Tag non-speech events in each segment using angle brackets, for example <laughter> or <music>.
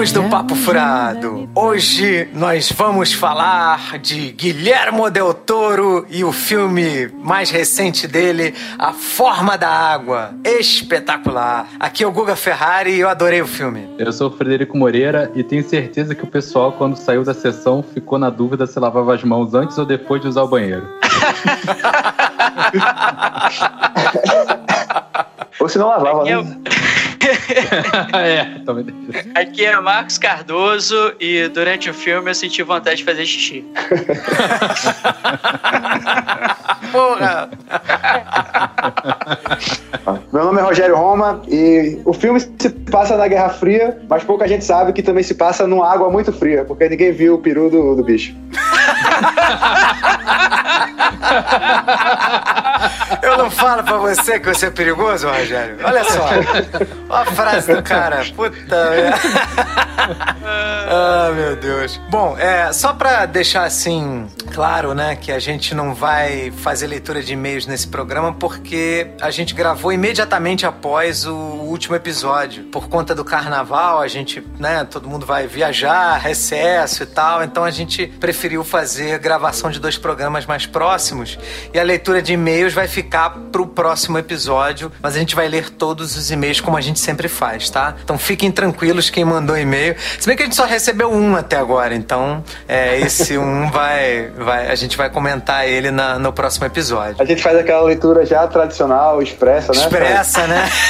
amigos do Papo Furado! Hoje nós vamos falar de Guilhermo Del Toro e o filme mais recente dele, A Forma da Água. Espetacular! Aqui é o Guga Ferrari e eu adorei o filme. Eu sou o Frederico Moreira e tenho certeza que o pessoal, quando saiu da sessão, ficou na dúvida se lavava as mãos antes ou depois de usar o banheiro. <laughs> Ou se não lavava, né? <laughs> é, também. Aqui é Marcos Cardoso e durante o filme eu senti vontade de fazer xixi. <laughs> Porra! Meu nome é Rogério Roma e o filme se passa na Guerra Fria, mas pouca gente sabe que também se passa numa água muito fria, porque ninguém viu o peru do, do bicho. <laughs> <laughs> Eu não falo pra você que você é perigoso, Rogério? Olha só. Olha a frase do cara. Puta <laughs> Ah, meu Deus. Bom, é, só pra deixar assim claro, né, que a gente não vai fazer leitura de e-mails nesse programa porque a gente gravou imediatamente após o último episódio. Por conta do carnaval, a gente, né, todo mundo vai viajar, recesso e tal, então a gente preferiu fazer gravação de dois programas mais próximos e a leitura de e-mails vai ficar pro próximo episódio, mas a gente vai ler todos os e-mails como a gente sempre faz, tá? Então fiquem tranquilos quem mandou e-mail. Se bem que a gente só recebeu um até agora, então é, esse um <laughs> vai vai, a gente vai comentar ele na, no próximo episódio. A gente faz aquela leitura já tradicional, expressa, né? Expressa, né? <laughs>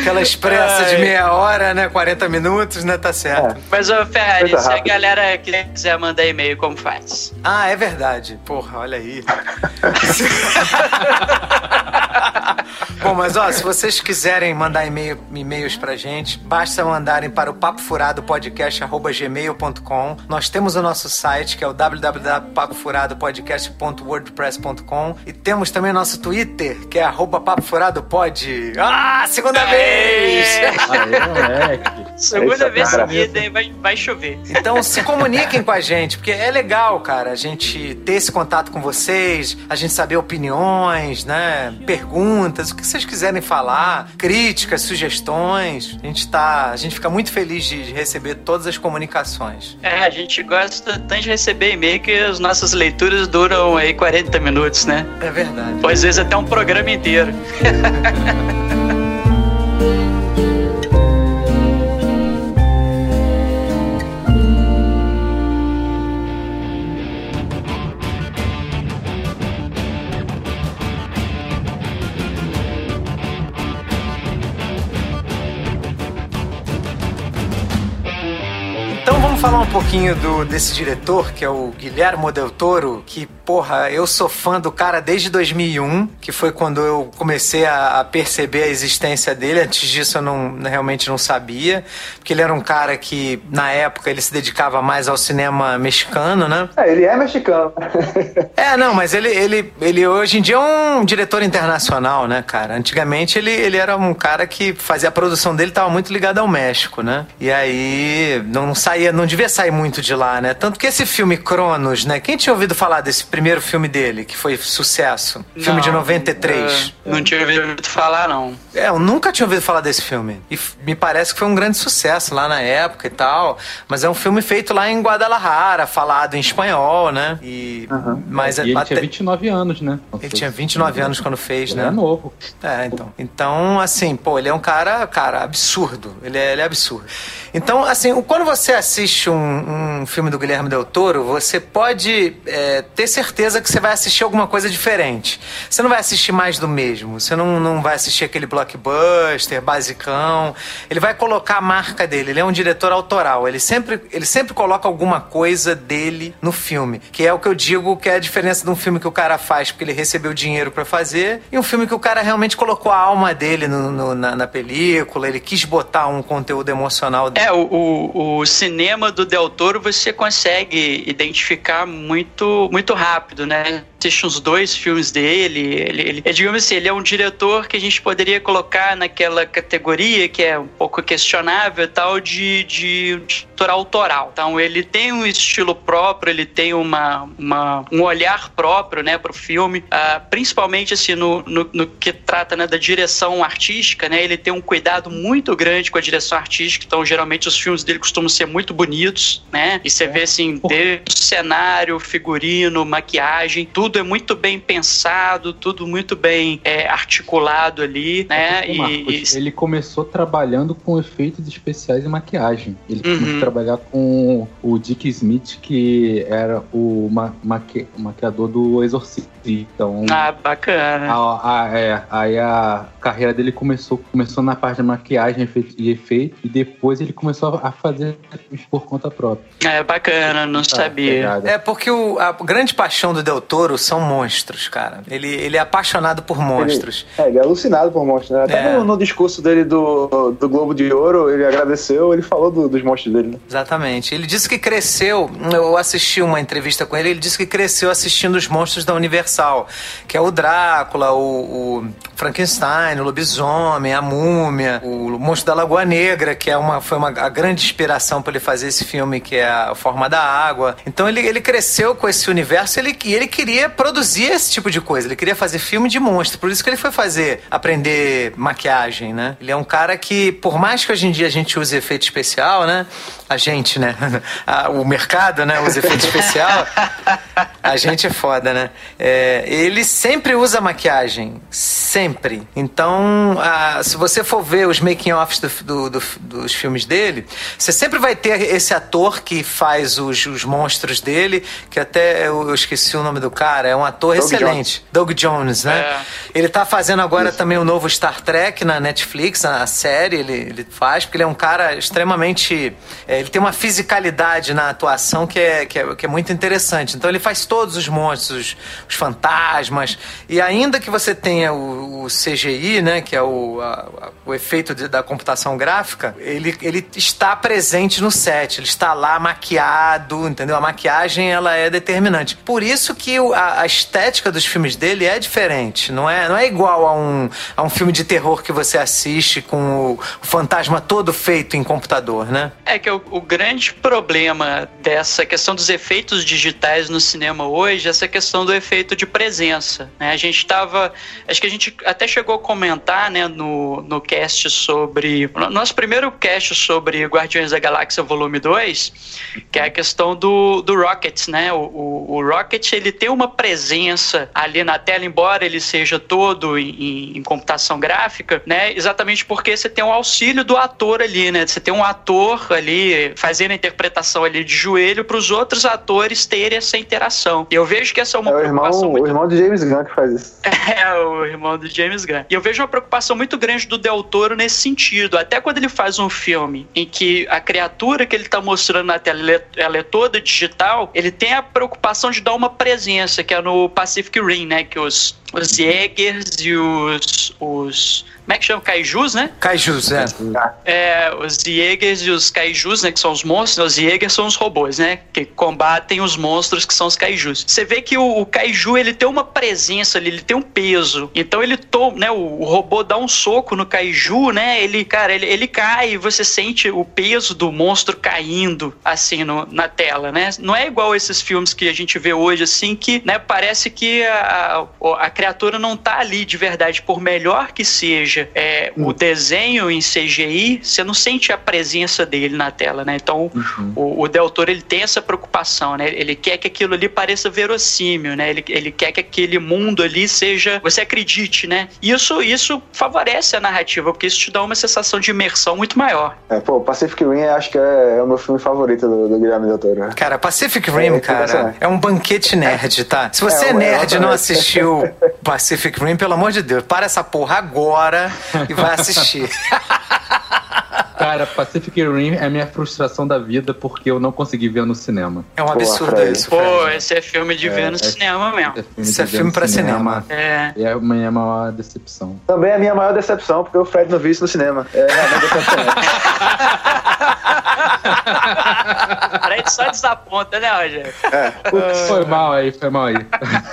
Aquela expressa de meia hora, né? 40 minutos, né? Tá certo. É. Mas, ô Ferrari, se a galera quiser mandar e-mail, como faz? Ah, é verdade. Porra, olha aí. <laughs> Bom, mas ó, se vocês quiserem mandar e-mail, e-mails pra gente, basta mandarem para o papofuradopodcast.gmail.com. Nós temos o nosso site, que é o www.papofuradopodcast.wordpress.com e temos também o nosso Twitter, que é arroba papofuradopod. Ah, segunda vez! Aê, moleque. Segunda vez seguida e vai, vai chover. Então se comuniquem com a gente, porque é legal, cara, a gente ter esse contato com vocês, a gente saber opiniões, né? Perguntas, o que vocês quiserem falar, críticas, sugestões. A gente tá. A gente fica muito feliz de, receber todas as comunicações. É, a gente gosta tanto de receber e-mail que as nossas leituras duram aí 40 minutos, né? É verdade. Ou às vezes até um programa inteiro. <laughs> pouquinho do, desse diretor, que é o Guilherme Del Toro, que, porra, eu sou fã do cara desde 2001, que foi quando eu comecei a, a perceber a existência dele. Antes disso eu não, realmente não sabia, porque ele era um cara que, na época, ele se dedicava mais ao cinema mexicano, né? É, ele é mexicano. <laughs> é, não, mas ele, ele, ele hoje em dia é um diretor internacional, né, cara? Antigamente ele, ele era um cara que fazia a produção dele, estava muito ligado ao México, né? E aí não saía, não devia sair muito de lá, né? Tanto que esse filme Cronos, né? Quem tinha ouvido falar desse primeiro filme dele, que foi sucesso? Filme não, de 93. É, não tinha ouvido falar, não. É, eu nunca tinha ouvido falar desse filme. E me parece que foi um grande sucesso lá na época e tal. Mas é um filme feito lá em Guadalajara, falado em espanhol, né? E, uhum. mas e ele até... tinha 29 anos, né? Ele tinha 29 anos quando fez, ele né? É novo. É, então. Então, assim, pô, ele é um cara, cara, absurdo. Ele é, ele é absurdo. Então, assim, quando você assiste um, um filme do Guilherme Del Toro, você pode é, ter certeza que você vai assistir alguma coisa diferente. Você não vai assistir mais do mesmo. Você não, não vai assistir aquele blockbuster, basicão. Ele vai colocar a marca dele. Ele é um diretor autoral. Ele sempre, ele sempre coloca alguma coisa dele no filme. Que é o que eu digo que é a diferença de um filme que o cara faz porque ele recebeu dinheiro para fazer e um filme que o cara realmente colocou a alma dele no, no, na, na película. Ele quis botar um conteúdo emocional dele é, o, o, o, cinema do Del Toro você consegue identificar muito, muito rápido rápido, né? Assiste uns dois filmes dele. Ele, ele, é, digamos assim, ele é um diretor que a gente poderia colocar naquela categoria que é um pouco questionável tal de, de, de autoral. Então ele tem um estilo próprio, ele tem uma, uma um olhar próprio, né, para o filme, uh, principalmente assim no, no, no, que trata né, da direção artística, né? Ele tem um cuidado muito grande com a direção artística. Então geralmente os filmes dele costumam ser muito bonitos, né? E você é. vê assim, desde o cenário, figurino, maquiagem, tudo é muito bem pensado, tudo muito bem é, articulado ali, né? É Marcos, e, ele começou trabalhando com efeitos especiais e maquiagem. Ele uhum. começou a trabalhar com o Dick Smith, que era o ma maqui maquiador do Exorcista. Então, ah, bacana. A, a, é, aí a carreira dele começou, começou na parte de maquiagem e efeito, e depois ele começou a fazer por conta própria. É bacana, não tá, sabia. É porque o, a grande paixão do Del Toro são monstros, cara. Ele, ele é apaixonado por monstros. Ele, é, ele é alucinado por monstros. Né? Até é. no, no, discurso dele do, do Globo de Ouro, ele agradeceu, ele falou do, dos monstros dele. Né? Exatamente. Ele disse que cresceu, eu assisti uma entrevista com ele, ele disse que cresceu assistindo os monstros da Universal, que é o Drácula, o, o Frankenstein, o Lobisomem, a Múmia, o Monstro da Lagoa Negra, que é uma, foi uma, a grande inspiração para ele fazer esse filme, que é a Forma da Água. Então ele, ele cresceu com esse universo ele, e ele queria produzir esse tipo de coisa, ele queria fazer filme de monstro, por isso que ele foi fazer, aprender maquiagem, né? Ele é um cara que, por mais que hoje em dia a gente use efeito especial, né? A gente, né? <laughs> o mercado, né? Usa efeito especial. A gente é foda, né? É, ele sempre usa maquiagem. Sempre. Então, se você for ver os making-offs do, do, do, dos filmes dele, você sempre vai ter esse ator que faz os, os monstros dele, que até eu, eu, esqueci o nome do cara, é um ator Doug excelente. Jones. Doug Jones, né? É. Ele tá fazendo agora Isso. também o novo Star Trek na Netflix, a série ele, ele faz, porque ele é um cara extremamente. É, ele tem uma fisicalidade na atuação que é, que é, que é muito interessante. Então ele faz todos os monstros, os fantasmas. E ainda que você tenha o, o CGI, né, que é o, a, o efeito de, da computação gráfica, ele, ele está presente no set, ele está lá maquiado, entendeu? A maquiagem ela é determinante. Por isso que a, a estética dos filmes dele é diferente, não é, não é igual a um, a um filme de terror que você assiste com o, fantasma todo feito em computador, né? É que o, o grande problema dessa questão dos efeitos digitais no cinema hoje, essa questão do efeito de presença. Né? A gente estava. Acho que a gente até chegou a comentar né, no, no cast sobre. Nosso primeiro cast sobre Guardiões da Galáxia Volume 2, que é a questão do, do Rocket, né? O, o, o Rocket ele tem uma presença ali na tela, embora ele seja todo em, em, computação gráfica, né? Exatamente porque você tem o auxílio do ator ali, né? Você tem um ator ali fazendo a interpretação ali de joelho para os outros atores terem essa interação. E eu vejo que essa é uma é preocupação irmão, muito... o irmão do James Gunn que faz isso. <laughs> É, o irmão do James Gunn. E eu vejo uma preocupação muito grande do Del Toro nesse sentido. Até quando ele faz um filme em que a criatura que ele está mostrando na tela ela é, ela é toda digital, ele tem a preocupação de dar uma presença, que é no Pacific Rim, né? Que os os Jägers e os, os. Como é que chama? Kaijus, né? Kaijus, é. é. Os Jägers e os Kaijus, né? Que são os monstros. Os Jägers são os robôs, né? Que combatem os monstros que são os Kaijus. Você vê que o, o Kaiju, ele tem uma presença ali, ele tem um peso. Então ele toma, né? O, o, robô dá um soco no Kaiju, né? Ele, cara, ele, ele cai e você sente o peso do monstro caindo, assim, no, na tela, né? Não é igual esses filmes que a gente vê hoje, assim, que, né? Parece que a, a, a criatura não tá ali de verdade, por melhor que seja é, uhum. o desenho em CGI, você não sente a presença dele na tela, né? Então, uhum. o, o Del Toro, ele tem essa preocupação, né? Ele quer que aquilo ali pareça verossímil, né? Ele, ele quer que aquele mundo ali seja... Você acredite, né? Isso, isso favorece a narrativa, porque isso te dá uma sensação de imersão muito maior. É, pô, Pacific Rim acho que é, é o meu filme favorito do, do Guilherme Del Toro. Cara, Pacific Rim, é, cara, é um banquete nerd, tá? Se você é, é nerd e não assistiu <laughs> Pacific Rim, pelo amor de Deus, para essa porra agora e vai assistir. <laughs> Cara, Pacific Rim é a minha frustração da vida porque eu não consegui ver no cinema. É um absurdo isso. Pô, Fred. esse é filme de ver no é- cinema mesmo. Isso é de ver filme no pra cinema. É. É a minha maior decepção. Também é a minha maior decepção, porque o Fred não viu isso no cinema. É realmente decepcionante. A gente só desaponta, né, Rogério? Foi mal aí, foi mal aí.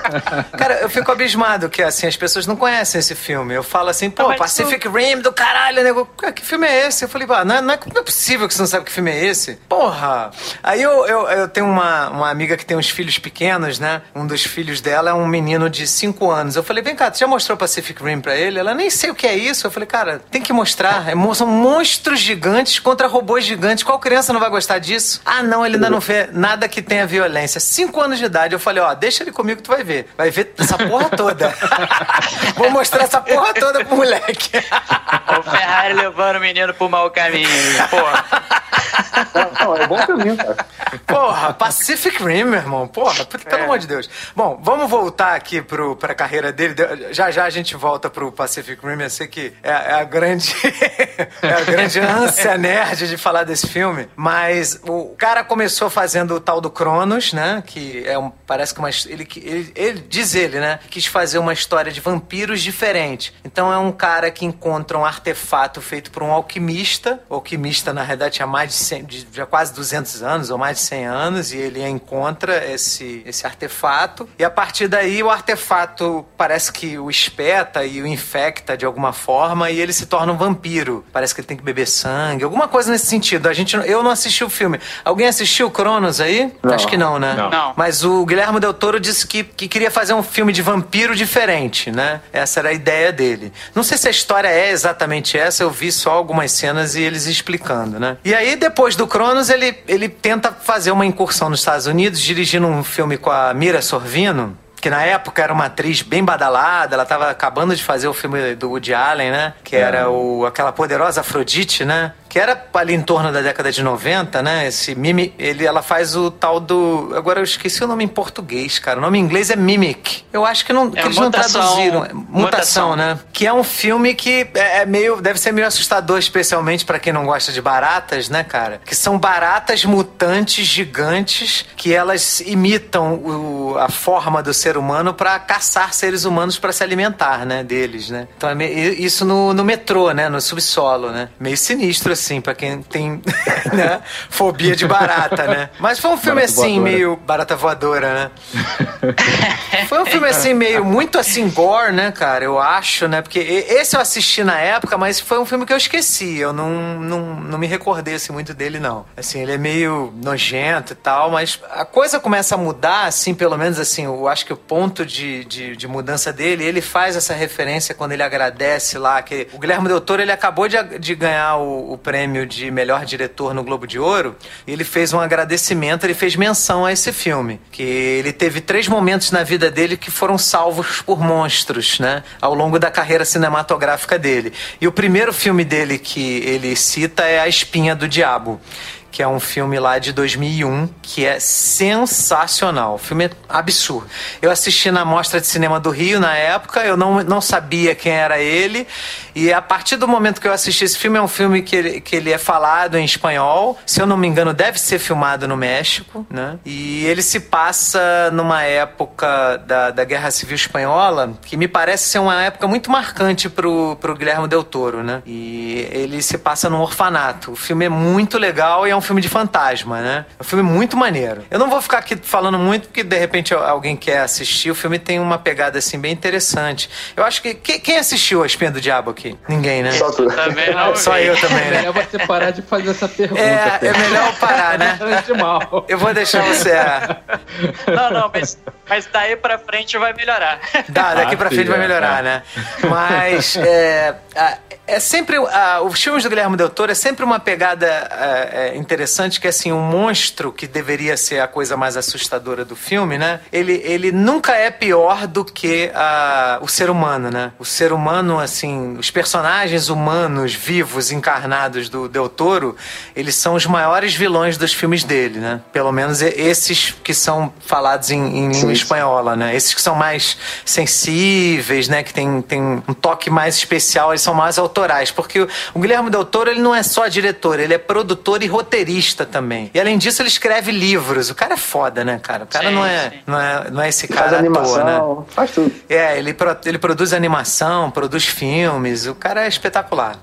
<laughs> Cara, eu fico abismado que assim, as pessoas não conhecem esse filme. Eu falo assim, pô, Não, Pacific Rim do caralho, nego. "Cara, Que filme é esse? Eu falei, pá, não é, não, é, possível que você não sabe que filme é esse. Porra! Aí eu, eu, eu tenho uma, uma amiga que tem uns filhos pequenos, né? Um dos filhos dela é um menino de 5 anos. Eu falei, vem cá, tu já mostrou Pacific Rim pra ele? Ela nem sei o que é isso. Eu falei, cara, tem que mostrar. É são monstros gigantes contra robôs gigantes. Qual criança não vai gostar disso? Ah, não, ele ainda não vê nada que tenha violência. 5 anos de idade. Eu falei, ó, deixa ele comigo tu vai ver. Vai ver essa porra toda. <laughs> Vou mostrar essa porra toda pro moleque. <laughs> O Ferrari levando o menino pro mau caminho. Porra. Não, não, é bom caminho, cara. Porra, Pacific Rim, meu irmão. Porra, pelo amor de Deus. Bom, vamos voltar aqui pro, pra carreira dele. De- Já já a gente volta pro Pacific Rim. Eu sei que é, é a grande <laughs> é a grande ânsia nerd de falar desse filme. Mas o cara começou fazendo o tal do Cronos, né? Que é um, parece que uma, ele, ele, ele diz ele, né? Quis fazer uma história de vampiros diferente. Então é um cara que encontra um artefato feito por um alquimista. O alquimista, na realidade, tinha mais de, 100, de já quase 200 anos, ou mais de 100 anos, e ele encontra esse, esse artefato. E a partir daí, o artefato parece que o espeta e o infecta de alguma forma, e ele se torna um vampiro. Parece que ele tem que beber sangue, alguma coisa nesse sentido. A gente, eu não assisti o filme. Alguém assistiu Cronos aí? Não. Acho que não, né? Não. Não. Mas o Guilherme Del Toro disse que, que queria fazer um filme de vampiro diferente, né? Essa era a ideia dele. Não sei se a história é exatamente essa, eu vi só algumas cenas e eles explicando, né? E aí, depois do Cronos, ele, ele tenta fazer uma incursão nos Estados Unidos, dirigindo um filme com a Mira Sorvino. Que na época era uma atriz bem badalada, ela tava acabando de fazer o filme do Woody Allen, né? Que era o, aquela poderosa Afrodite, né? Que era ali em torno da década de 90, né? Esse mimi, ele, ela faz o tal do. Agora eu esqueci o nome em português, cara. O nome em inglês é Mimic. Eu acho que, não, que É eles mutação. não traduziram. É Mutação, Mutação. né? Que é um filme que é é meio. Deve ser meio assustador, especialmente pra quem não gosta de baratas, né, cara? Que são baratas mutantes gigantes que elas imitam o- a forma do ser humano pra caçar seres humanos pra se alimentar, né? Deles, né? Então é me- isso no, no metrô, né? No subsolo, né? Meio sinistro, assim, pra quem tem <laughs> né? fobia de barata, né? Mas foi um filme Barata assim, voadora. meio barata voadora, né? <laughs> Foi um filme assim, meio muito assim, gore, né, cara? Eu acho, né? Porque esse eu assisti na época, mas foi um filme que eu esqueci. Eu não, não, não me recordei assim, muito dele, não. Assim, ele é meio nojento e tal, mas a coisa começa a mudar, assim, pelo menos assim, eu acho que o ponto de, de, de mudança dele, ele faz essa referência quando ele agradece lá, que o Guilherme Del Toro, ele acabou de, de ganhar o, o prêmio de melhor diretor no Globo de Ouro, ele fez um agradecimento, ele fez menção a esse filme, que ele teve três momentos na vida dele que foram salvos por monstros, né, ao longo da carreira cinematográfica dele. E o primeiro filme dele que ele cita é A Espinha do Diabo que é um filme lá de 2001, que é sensacional. O filme é absurdo. Eu assisti na Mostra de Cinema do Rio na época, eu não, não sabia quem era ele, e a partir do momento que eu assisti esse filme, é um filme que ele, que ele é falado em espanhol, se eu não me engano, deve ser filmado no México, né? E ele se passa numa época da, da Guerra Civil Espanhola, que me parece ser uma época muito marcante pro, pro Guilherme Del Toro, né? E ele se passa num orfanato. O filme é muito legal e é um filme de fantasma, né? É um filme muito maneiro. Eu não vou ficar aqui falando muito, porque de repente alguém quer assistir. O filme tem uma pegada assim bem interessante. Eu acho que. que- quem assistiu A Espinha do Diabo aqui? Ninguém, né? Só tu. Também não. <laughs> Só vi. eu também, É né? melhor você parar de fazer essa pergunta. É, é melhor eu parar, né? <laughs> Eu vou deixar você. é, Não, não, mas, mas daí pra frente vai melhorar. Dá, daqui Ah, pra frente vai é, melhorar, é. né? Mas é, a- é sempre. a- os filmes do Guilherme Del Toro é sempre uma pegada é, é, interessante, que assim, um monstro que deveria ser a coisa mais assustadora do filme, né? Ele, ele nunca é pior do que a- o ser humano, né? O ser humano, assim, os personagens humanos vivos, encarnados do Del Toro, eles são os maiores vilões dos filmes dele, né? Pelo menos esses que são falados em, em língua espanhola, né? Esses que são mais sensíveis, né? Que tem, tem um toque mais especial, eles são mais autorais. Porque o, o Guilherme Del Toro, ele não é só diretor, ele é produtor e roteirista também. E além disso, ele escreve livros. O cara é foda, né, cara? O cara sim, não, é, não, é, não é esse cara faz animação, toa, né? Faz tudo. É, ele, ele produz animação, produz filmes. O cara é espetacular.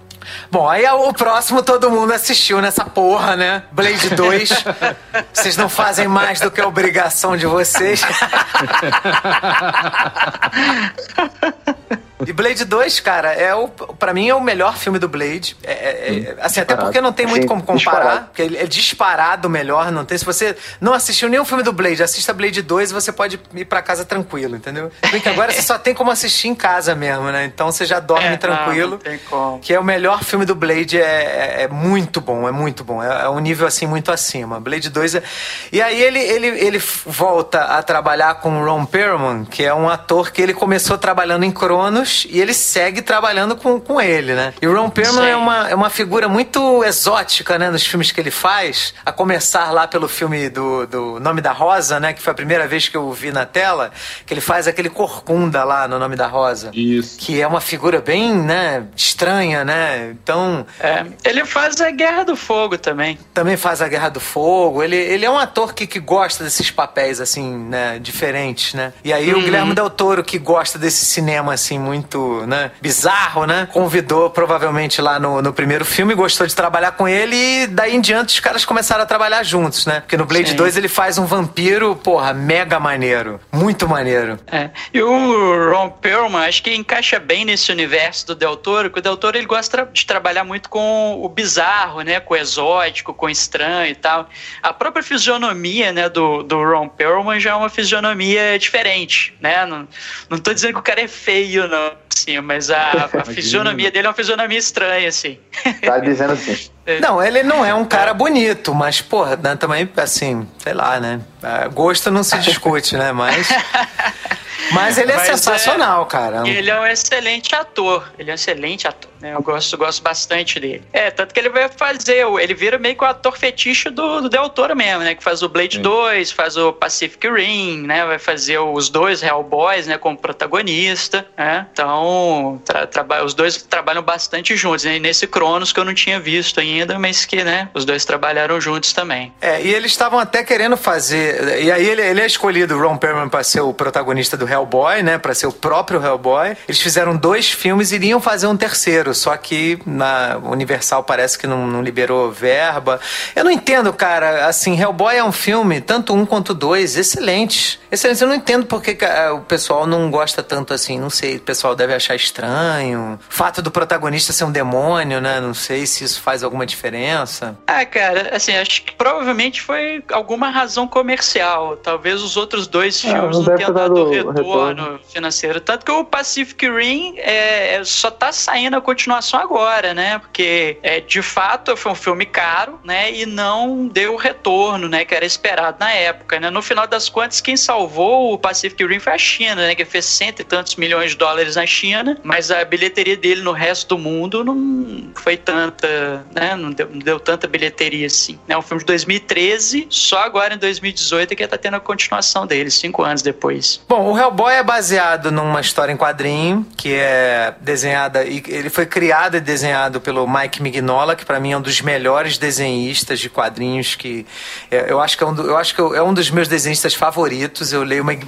Bom, aí o próximo todo mundo assistiu nessa porra, né? Blade 2. <laughs> vocês não fazem mais do que a obrigação de vocês. <laughs> E Blade 2, cara, é o, pra mim é o melhor filme do Blade. É, é, é assim, até porque não tem muito como comparar, porque ele é disparado melhor, não tem. Se você não assistiu nenhum filme do Blade, assista Blade 2 e você pode ir pra casa tranquilo, entendeu? Porque agora você só tem como assistir em casa mesmo, né? Então você já dorme é, tranquilo. Não, não tem como. Que é o melhor filme do Blade, é, é, é muito bom, é muito bom. É, é, um nível assim muito acima. Blade 2 é... E aí ele, ele, ele volta a trabalhar com o Ron Perlman, que é um ator que ele começou trabalhando em Cronos anos e ele segue trabalhando com, com ele, né? E o Ron Perlman é uma, é uma figura muito exótica, né? Nos filmes que ele faz, a começar lá pelo filme do, do Nome da Rosa, né? Que foi a primeira vez que eu vi na tela, que ele faz aquele corcunda lá no Nome da Rosa. Isso. Que é uma figura bem, né? Estranha, né? Então... É, ele faz a Guerra do Fogo também. Também faz a Guerra do Fogo. Ele, ele é um ator que, que gosta desses papéis, assim, né? Diferentes, né? E aí uhum. o Guilherme Del Toro, que gosta desse cinema, assim, muito muito, né, bizarro, né? Convidou provavelmente lá no, no primeiro filme, gostou de trabalhar com ele e daí em diante os caras começaram a trabalhar juntos, né? Porque no Blade Sim. 2 ele faz um vampiro, porra, mega maneiro. Muito maneiro. É. E o Ron Perlman, acho que encaixa bem nesse universo do Del Toro, que o Del Toro ele gosta de trabalhar muito com o bizarro, né? Com o exótico, com o estranho e tal. A própria fisionomia, né, do, do Ron Perlman já é uma fisionomia diferente, né? Não, não tô dizendo que o cara é feio, não assim, mas a, a fisionomia dele é uma fisionomia estranha, assim. Tá dizendo assim. É. Não, ele não é um cara bonito, mas, porra, né, também, assim, sei lá, né? Gosto não se discute, né? Mas. <laughs> Mas ele é Mas sensacional, é, cara. Ele é um excelente ator. Ele é um excelente ator. Né? Eu gosto, gosto bastante dele. É, tanto que ele vai fazer, ele vira meio que o ator fetiche do, do Del Toro mesmo, né? Que faz o Blade Sim. 2, faz o Pacific Rim, né? Vai fazer os dois Hellboys, né? Como protagonista, né? Então, tra, tra, os dois trabalham bastante juntos, né? E nesse Cronos que eu não tinha visto ainda, mas que, né? Os dois trabalharam juntos também. É, e eles estavam até querendo fazer. E aí ele, ele é escolhido, o Ron Perlman, para ser o protagonista do Hellboy, né? Para ser o próprio Hellboy. Eles fizeram dois filmes e iriam fazer um terceiro, só que na Universal parece que não, não liberou verba. Eu não entendo, cara. Assim, Hellboy é um filme, tanto um quanto dois, excelentes. Excelentes. Eu não entendo porque o pessoal não gosta tanto assim. Não sei, o pessoal deve achar estranho. O fato do protagonista ser um demônio, né? Não sei se isso faz alguma diferença. Ah, cara, assim, acho que provavelmente foi alguma razão comercial. Talvez os outros dois ah, filmes não, não tenham dado retorno, retorno, financeiro. Tanto que o Pacific Rim é, é, só tá saindo a continuação agora, né? Porque é, de fato foi um filme caro, né? E não deu o retorno, né? Que era esperado na época, né? No final das contas, quem salvou o Pacific Rim foi a China, né? Que fez cento e tantos milhões de dólares na China, mas a bilheteria dele no resto do mundo não foi tanta, né? Não deu, não deu tanta bilheteria assim. É um filme de 2013, só agora em 2018 é que tá tendo a continuação dele, cinco anos depois. Bom, o Hellboy é baseado numa história em quadrinho que é desenhada e ele foi criado e desenhado pelo Mike Mignola, que para mim é um dos melhores desenhistas de quadrinhos que é, eu acho que é um, do, eu acho que é um dos meus desenhistas favoritos. Eu leio Mike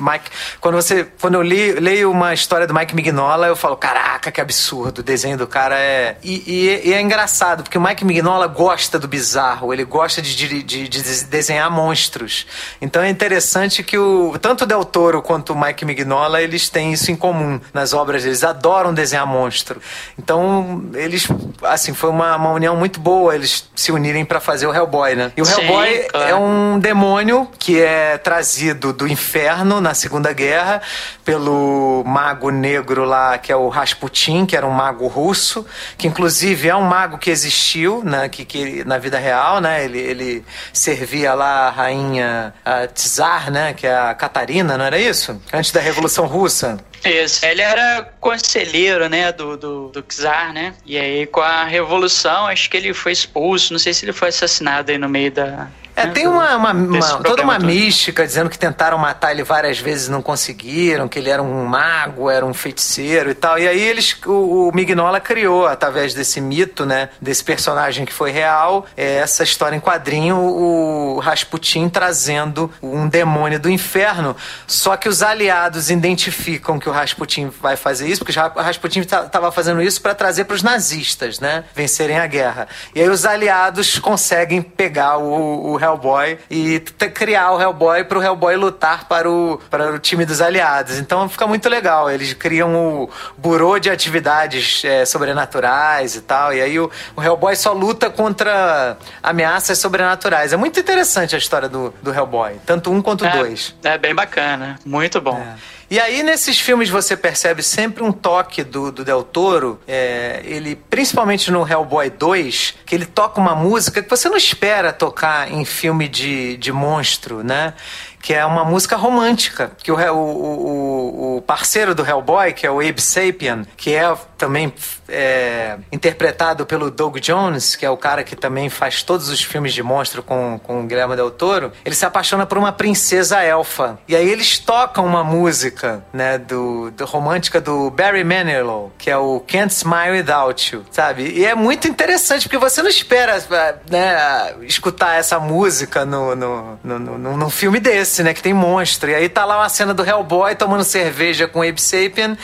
quando você quando eu li, leio uma história do Mike Mignola, eu falo, caraca, que absurdo, o desenho do cara é e, e, e é engraçado porque o Mike Mignola gosta do bizarro, ele gosta de, de, de, de desenhar monstros. Então é interessante que o tanto o Del Toro quanto o Mike Mignola, eles têm isso em comum nas obras deles, adoram desenhar monstro. Então, eles, assim, foi uma, uma união muito boa eles se unirem para fazer o Hellboy, né? E o Sim, Hellboy claro. é um demônio que é trazido do inferno na Segunda Guerra pelo mago negro lá, que é o Rasputin, que era um mago russo, que inclusive é um mago que existiu, né, que, que na vida real, né, ele, ele servia lá a rainha a Tsar, né, que é a Catarina, não era isso? Antes da Revolução Russa. Isso, ele era conselheiro, né, do, do, do czar, né? E aí, com a revolução, acho que ele foi expulso. Não sei se ele foi assassinado aí no meio da, é, tem uma, uma, uma toda uma todo. mística dizendo que tentaram matar ele várias vezes e não conseguiram, que ele era um mago, era um feiticeiro e tal. E aí eles, o, o Mignola criou, através desse mito, né, desse personagem que foi real, é, essa história em quadrinho, o Rasputin trazendo um demônio do inferno. Só que os aliados identificam que o Rasputin vai fazer isso, porque o Rasputin estava fazendo isso para trazer para os nazistas, né, vencerem a guerra. E aí os aliados conseguem pegar o, o Hellboy e criar o Hellboy para o Hellboy lutar para o, para o time dos aliados. Então fica muito legal. Eles criam o burô de atividades é, sobrenaturais e tal. E aí o, o Hellboy só luta contra ameaças sobrenaturais. É muito interessante a história do, do Hellboy, tanto um quanto é, dois. É bem bacana, muito bom. É. E aí, nesses filmes, você percebe sempre um toque do, do Del Toro. É, ele, principalmente no Hellboy 2, que ele toca uma música que você não espera tocar em filme de, de monstro, né? Que é uma música romântica, que o, o, o, parceiro do Hellboy, que é o Abe Sapien, que é também é, interpretado pelo Doug Jones, que é o cara que também faz todos os filmes de monstro com, com o Guilherme Del Toro, ele se apaixona por uma princesa elfa. E aí eles tocam uma música, né, do, do romântica do Barry Manilow, que é o Can't Smile Without You, sabe? E é muito interessante, porque você não espera, né, escutar essa música no, no, no, no, no filme desse, né, que tem monstro. E aí tá lá uma cena do Hellboy tomando cerveja com o Abe Sapien,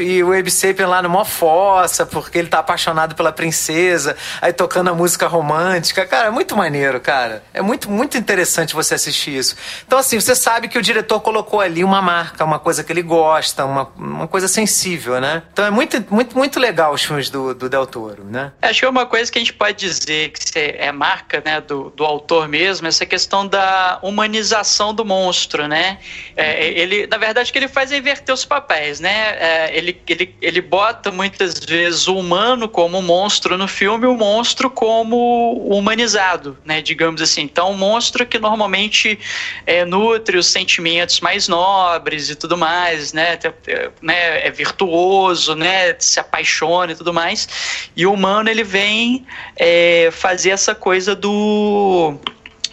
e o Abe Sapien lá no mó fossa, porque ele tá apaixonado pela princesa, aí tocando a música romântica. Cara, é muito maneiro, cara. É muito, muito interessante você assistir isso. Então, assim, você sabe que o diretor colocou ali uma marca, uma coisa que ele gosta, uma, uma coisa sensível, né? Então é muito, muito, muito legal os filmes do, do Del Toro, né? Acho que é uma coisa que a gente pode dizer que é marca, né, do, do autor mesmo, essa questão da humanização do monstro, né? É, ele, na verdade, o que ele faz é inverter os papéis, né? É, ele, ele, ele bota muitas vezes o humano como monstro no filme, o monstro como humanizado, né? Digamos assim. Então, o monstro que normalmente é, nutre os sentimentos mais nobres e tudo mais, né? É, né? É virtuoso, né? Se apaixona e tudo mais. E o humano ele vem é, fazer essa coisa do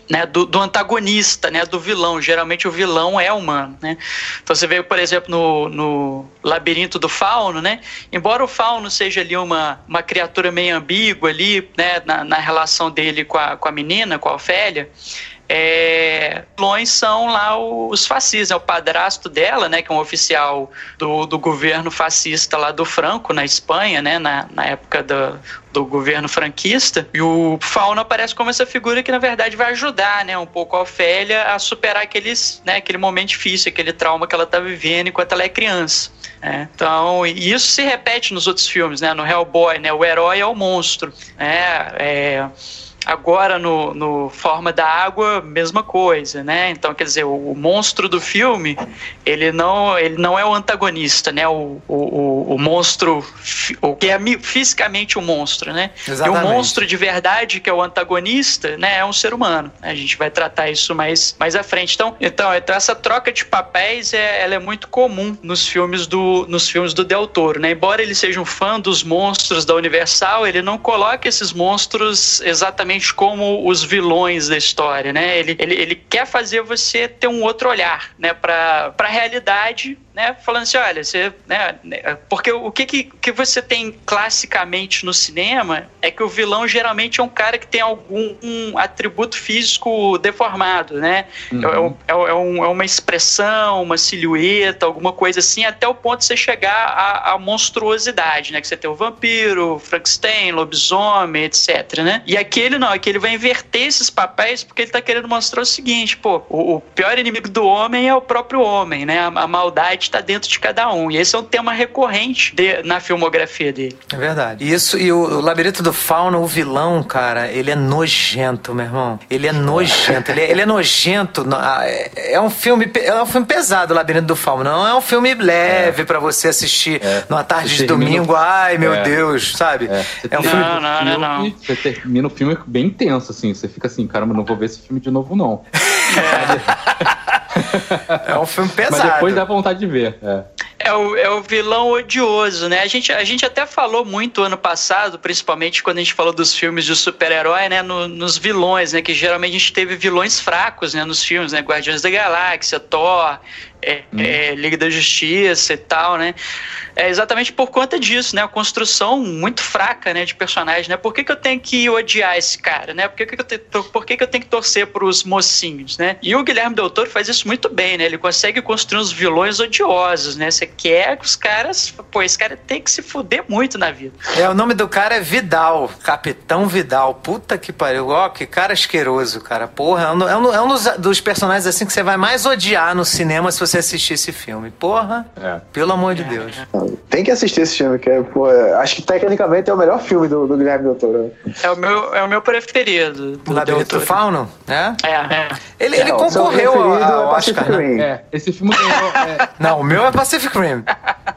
né, do, do, antagonista, né, do vilão. Geralmente o vilão é humano, né? Então você vê, por exemplo, no, no labirinto do fauno, né? Embora o fauno seja ali uma, uma criatura meio ambígua ali, né, na, na relação dele com a, com a menina, com a Ofélia, é, vilões são lá os fascistas, é o padrasto dela, né, que é um oficial do, do governo fascista lá do Franco, na Espanha, né, na, na época do, do governo franquista, e o Fauno aparece como essa figura que, na verdade, vai ajudar, né, um pouco a Ofélia a superar aqueles, né, aquele momento difícil, aquele trauma que ela está vivendo enquanto ela é criança. É, então, e isso se repete nos outros filmes, né, no Hellboy, né, o herói é o monstro, né, é Agora, no, no Forma da Água, mesma coisa, né? Então, quer dizer, o, o, monstro do filme, ele não, ele não é o antagonista, né? O, o, o monstro, o que é fisicamente o monstro, né? Exatamente. E o monstro de verdade, que é o antagonista, né? É um ser humano. A gente vai tratar isso mais, mais à frente. Então, então, então essa troca de papéis, é, ela é muito comum nos filmes do, nos filmes do Del Toro, né? Embora ele seja um fã dos monstros da Universal, ele não coloca esses monstros exatamente exatamente como os vilões da história, né? Ele, ele, ele quer fazer você ter um outro olhar, né, para a realidade né, falando assim, olha, você, né, porque o que, que, que você tem classicamente no cinema é que o vilão geralmente é um cara que tem algum um atributo físico deformado, né? Uhum. É, é, é, um, é, uma expressão, uma silhueta, alguma coisa assim, até o ponto de você chegar à, à monstruosidade, né? Que você tem o vampiro, Frankenstein, lobisomem, etc, né? E aquele não, aqui ele vai inverter esses papéis porque ele tá querendo mostrar o seguinte, pô, o, o pior inimigo do homem é o próprio homem, né? a, a maldade está dentro de cada um. E esse é um tema recorrente de, na filmografia dele. É verdade. Isso, e o, o Labirinto do Fauno, o vilão, cara, ele é nojento, meu irmão. Ele é nojento. ele, é, ele é nojento. É, é um filme, é um filme pesado, o Labirinto do Fauno. Não é um filme leve é. para você assistir é. numa tarde de domingo. Ai, meu é. Deus, sabe? É, é um filme. Não, não, não, não. Você termina o filme bem tenso, assim. Você fica assim, caramba, não vou ver esse filme de novo, não. <laughs> É. é um filme pesado. Mas depois dá vontade de ver. É. É o, é o vilão odioso, né? A gente, a gente até falou muito ano passado, principalmente quando a gente falou dos filmes de super-herói, né? No, nos vilões, né? Que geralmente a gente teve vilões fracos, né? Nos filmes, né? Guardiões da Galáxia, Thor, é, hum. é, Liga da Justiça e tal, né? É exatamente por conta disso, né? A construção muito fraca, né, de personagem, né? Por que, que eu tenho que odiar esse cara, né? Por que, que, eu, te, por que, que eu tenho que torcer pros mocinhos, né? E o Guilherme Del Toro faz isso muito bem, né? Ele consegue construir uns vilões odiosos, né? Você quer que os caras... Pô, esse cara tem que se fuder muito na vida. É, o nome do cara é Vidal, Capitão Vidal. Puta que pariu. Ó, que cara asqueroso, cara. Porra, é um, é um, é um dos, dos personagens, assim, que você vai mais odiar no cinema se você assistir esse filme. Porra, é. pelo amor de Deus. Tem que assistir esse filme, que é, pô, acho que tecnicamente é o melhor filme do, do Guilherme Del Toro. É o meu, é o meu preferido. Do Labirinto do Fauno, né? É. é. Ele, ele concorreu ao, ao Oscar, né? É, esse filme ganhou... É... <laughs> Não, o meu é Pacific Rim.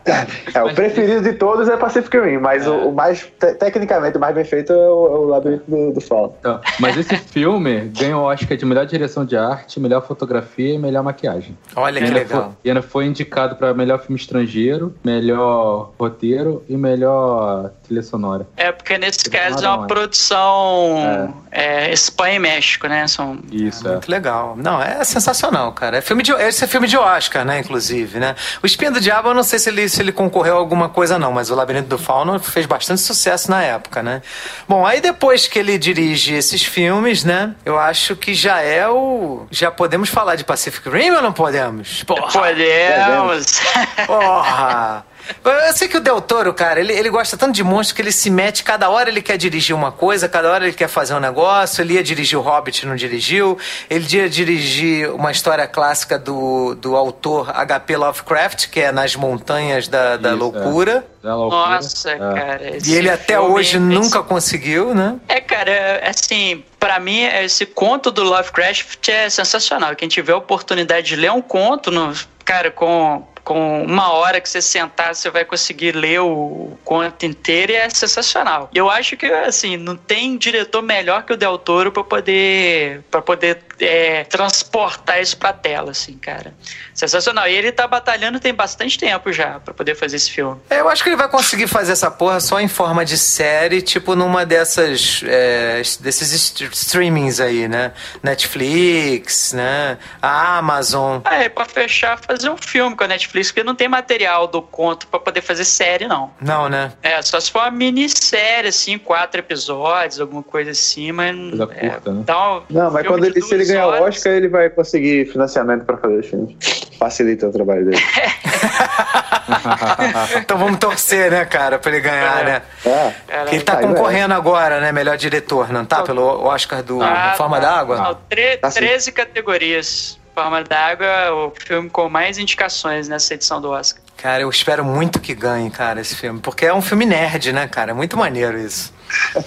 É, o preferido de todos é Pacific Rim, mas é. o, o, mais, te, tecnicamente, o mais bem feito é o, é o Labirinto do, do Fauno. Então, mas esse filme ganhou o Oscar de melhor direção de arte, melhor fotografia e melhor maquiagem. Olha que legal. Foi, e ainda foi indicado para melhor filme estrangeiro, melhor roteiro e melhor trilha sonora. É, porque nesse caso é uma produção é. É, Espanha e México, né? São... Isso, é. Muito legal. Não, é sensacional, cara. É filme de, esse é filme de Oscar, né? Inclusive, né? O Espinho do Diabo, eu não sei se ele, se ele concorreu a alguma coisa, não, mas o Labirinto do Fauno fez bastante sucesso na época, né? Bom, aí depois que ele dirige esses filmes, né? Eu acho que já é o. Já podemos falar de Pacific Rim ou não podemos? Porra. <laughs> Podemos. Porra! Eu sei que o Del Toro, cara, ele, ele gosta tanto de monstro que ele se mete, cada hora ele quer dirigir uma coisa, cada hora ele quer fazer um negócio. Ele ia dirigir o Hobbit, não dirigiu. Ele ia dirigir uma história clássica do, do autor H.P. Lovecraft, que é Nas Montanhas da, da Isso, Loucura. É. Nossa, é. cara. E ele até hoje nunca conseguiu, né? É, cara, assim, para mim, esse conto do Lovecraft é sensacional. Quem tiver a oportunidade de ler um conto, no, cara, com com uma hora que você sentar, você vai conseguir ler o conto inteiro e é sensacional. Eu acho que, assim, não tem diretor melhor que o Del Toro para poder, pra poder é, transportar isso pra tela, assim, cara. Sensacional. E ele tá batalhando tem bastante tempo já para poder fazer esse filme. É, eu acho que ele vai conseguir fazer essa porra só em forma de série, tipo numa dessas, é, desses streamings aí, né? Netflix, né? A Amazon. É, pra fechar, fazer um filme com a Netflix Netflix, porque não tem material do conto para poder fazer série, não. Não, né? É, só se for uma minissérie, assim, quatro episódios, alguma coisa assim, mas. Coisa é, curta, né? Então, não, mas quando ele, se ele ganhar o Oscar, ele vai conseguir financiamento para fazer os filmes. Facilita o trabalho dele. <laughs> então vamos torcer, né, cara, pra ele ganhar, é. né? É. Ele tá concorrendo agora, né? Melhor diretor, não tá? Então, Pelo Oscar do ah, Forma tá. d'Água? Não, tre tá 13 categorias. Forma d'Água o filme com mais indicações nessa edição do Oscar. Cara, eu espero muito que ganhe, cara, esse filme. Porque é um filme nerd, né, cara? É muito maneiro isso.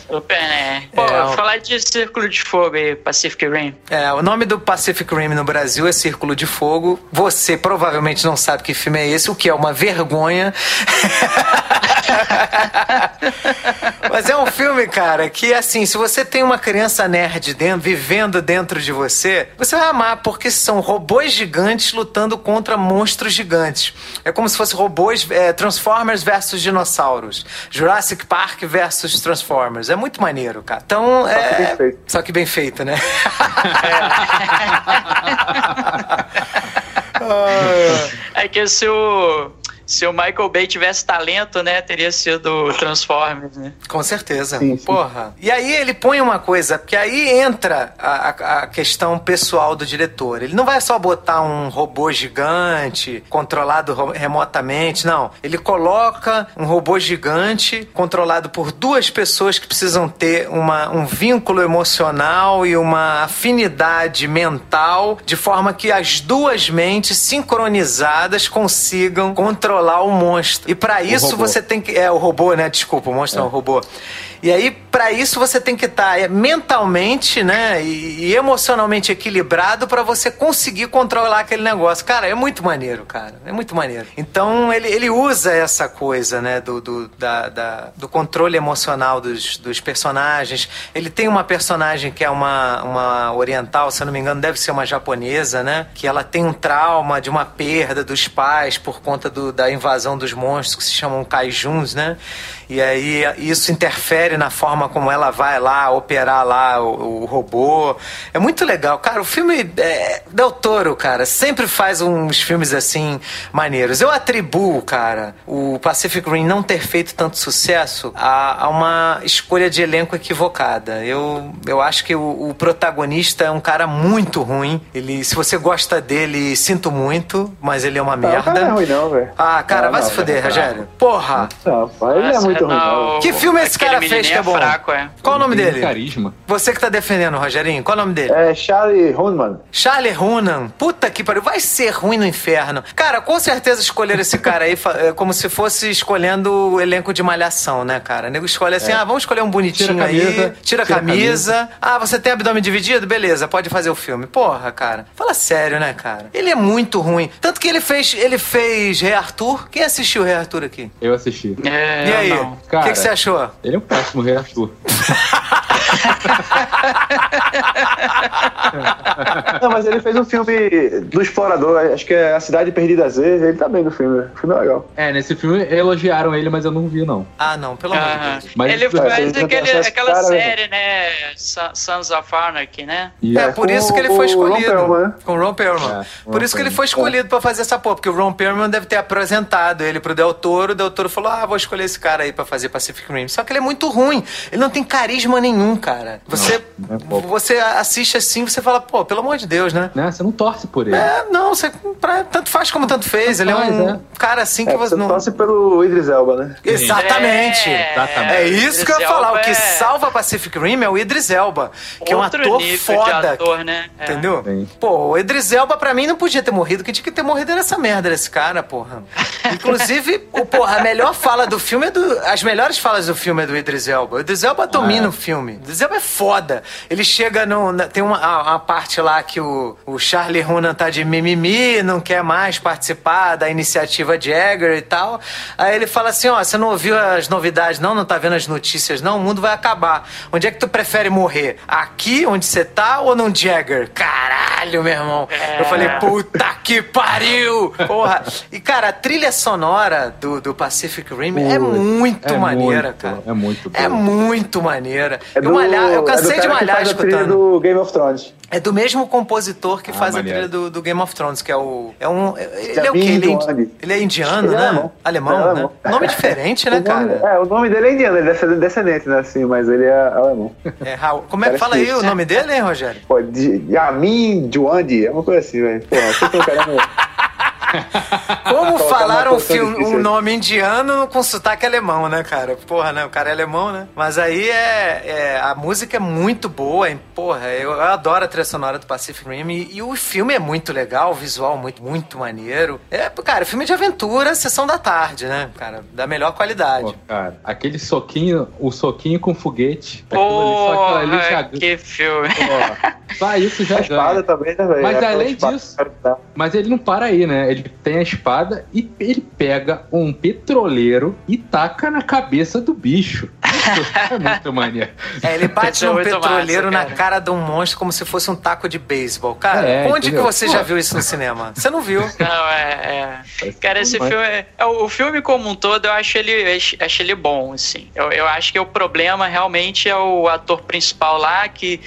Super, né? Pô, é, falar de Círculo de Fogo aí, Pacific Rim. É, o nome do Pacific Rim no Brasil é Círculo de Fogo. Você provavelmente não sabe que filme é esse, o que é uma vergonha. <laughs> <laughs> Mas é um filme, cara, que assim, se você tem uma criança nerd dentro, vivendo dentro de você, você vai amar, porque são robôs gigantes lutando contra monstros gigantes. É como se fosse robôs, é, Transformers versus dinossauros. Jurassic Park versus Transformers. É muito maneiro, cara. Então, Só é. Que bem feito. Só que bem feito, né? <laughs> <laughs> é. é que se o se o Michael Bay tivesse talento, né, teria sido Transformers, né? Com certeza. Sim, sim. Porra. E aí ele põe uma coisa, porque aí entra a, a, questão pessoal do diretor. Ele não vai só botar um robô gigante, controlado remotamente, não. Ele coloca um robô gigante, controlado por duas pessoas que precisam ter uma, um vínculo emocional e uma afinidade mental, de forma que as duas mentes sincronizadas consigam controlar controlar o monstro. E para isso você tem que. É, o robô, né? Desculpa, o monstro é, é um robô. E aí, para isso você tem que estar tá, mentalmente, né, e, e emocionalmente equilibrado para você conseguir controlar aquele negócio. Cara, é muito maneiro, cara. É muito maneiro. Então ele, ele usa essa coisa, né, do, do, da, da, do controle emocional dos, dos personagens. Ele tem uma personagem que é uma, uma oriental, se eu não me engano, deve ser uma japonesa, né? Que ela tem um trauma de uma perda dos pais por conta do, da invasão dos monstros que se chamam kaijuns, né? E aí isso interfere na forma como ela vai lá operar lá o, o robô. É muito legal. Cara, o filme é, Del Toro, cara, sempre faz uns filmes assim maneiros. Eu atribuo, cara, o Pacific Rim não ter feito tanto sucesso a, a uma escolha de elenco equivocada. Eu, eu acho que o, o, protagonista é um cara muito ruim. Ele, se você gosta dele, sinto muito, mas ele é uma merda. Não, não é ruim não, velho. Ah, cara, não, vai não, se fuder, Rogério. Porra. Não, ele é muito muito ruim. Não, que filme esse cara fez que é, é bom? Fraco, é. Qual o nome dele? Carisma. Você que tá defendendo, Rogerinho, qual o nome dele? É Charlie Hunnam. Charlie Hunnam. Puta que pariu. Vai ser ruim no inferno. Cara, com certeza escolher esse cara aí <laughs> é como se fosse escolhendo o elenco de malhação, né, cara? O nego escolhe assim, é. ah, vamos escolher um bonitinho tira aí. Camisa, tira a camisa. camisa. Ah, você tem abdômen dividido? Beleza, pode fazer o filme. Porra, cara. Fala sério, né, cara? Ele é muito ruim. Tanto que ele fez, ele fez Rei Arthur. Quem assistiu Rei Arthur aqui? Eu assisti. É, e aí? O que, que você achou? achou? Ele é um péssimo rei Arthur. <laughs> Não, mas ele fez um filme do explorador, acho que é A Cidade Perdida Z, ele tá bem no filme. O filme é legal. É, nesse filme elogiaram ele, mas eu não vi, não. Ah, não, pelo amor de Deus. Mas, ele faz aquele, aquela cara, série, né? Sons of Anarchy, né? Yeah. É, por isso que ele foi escolhido. Ron Perlman. Com o Ron Perlman. É, por isso que ele foi escolhido pra fazer essa porra, porque o Ron Perlman deve ter apresentado ele pro Del Toro, o Del Toro falou, ah, vou escolher esse cara aí pra fazer Pacific Rim. Só que ele é muito ruim. Ele não tem carisma nenhum, cara. Você, não, não é você assiste assim, você fala, pô, pelo amor de Deus, né? né? Você não torce por ele. É, não, você pra, tanto faz como tanto fez. Tanto ele faz, é um é. cara assim que é, você, você não. torce pelo Idris Elba, né? Exatamente. É, Exatamente. é isso que eu ia falar. O que salva Pacific Rim é o Idris Elba, que Outro é um ator foda. Ator, né? É. Entendeu? Sim. Pô, o Idris Elba pra mim não podia ter morrido. Quem tinha que ter morrido era essa merda desse cara, porra. <laughs> Inclusive, o, porra, a melhor fala do filme é do. As melhores falas do filme é do Idris Elba. O Idris Elba domina o filme. O Idris Elba é foda. Ele chega no. Tem uma, uma parte lá que o, o Charlie Hunnam tá de mimimi, não quer mais participar da iniciativa Jagger e tal. Aí ele fala assim: ó, você não ouviu as novidades, não? Não tá vendo as notícias, não? O mundo vai acabar. Onde é que tu prefere morrer? Aqui, onde você tá, ou num Jagger? Caralho, meu irmão. É. Eu falei, puta que pariu! Porra. E, cara, a trilha sonora do, do Pacific Rim é muito é maneira, muito, cara. É muito É muito maneira. É do, malhar, eu cansei é de malhar escutando. do Game of Thrones. É do mesmo compositor que ah, faz maneiro. a trilha do, do, Game of Thrones, que é o. É um, ele é o quê? Ele é, ele é indiano, ele é né? É alemão, alemão, né? É. Nome diferente, <laughs> né, cara? é, o nome dele é indiano, ele é descendente, né? Assim, mas ele é alemão. É, Raul. Como é que fala aí o nome dele, hein, Rogério? Pô, Yamin Juandi, é uma coisa assim, velho. Pô, você tem um cara. <laughs> Como falar um, filme, um nome indiano com sotaque alemão, né, cara? Porra, né? O cara é alemão, né? Mas aí é, é a música é muito boa, hein? Porra, eu, eu adoro a trilha sonora do Pacific Rim e, e, o filme é muito legal, o visual muito, muito maneiro. É, cara, filme de aventura, sessão da tarde, né, cara? Da melhor qualidade. Pô, cara, aquele soquinho, o soquinho com foguete. Porra, ali, já... que filme. Pô, só isso <laughs> já a espada também, né, velho? Mas além disso, mas ele não para aí, né? Ele tem a espada e ele pega um petroleiro e taca na cabeça do bicho. Isso é muito maneiro. É, ele bate um petroleiro massa, na cara de um monstro como se fosse um taco de beisebol. Cara, é, onde entendeu? que você Pô. já viu isso no cinema? Você não viu. <laughs> Não, é. é. Cara, esse filme. É, é, o filme como um todo, eu acho ele, acho ele bom, assim. Eu, eu acho que o problema realmente é o ator principal lá que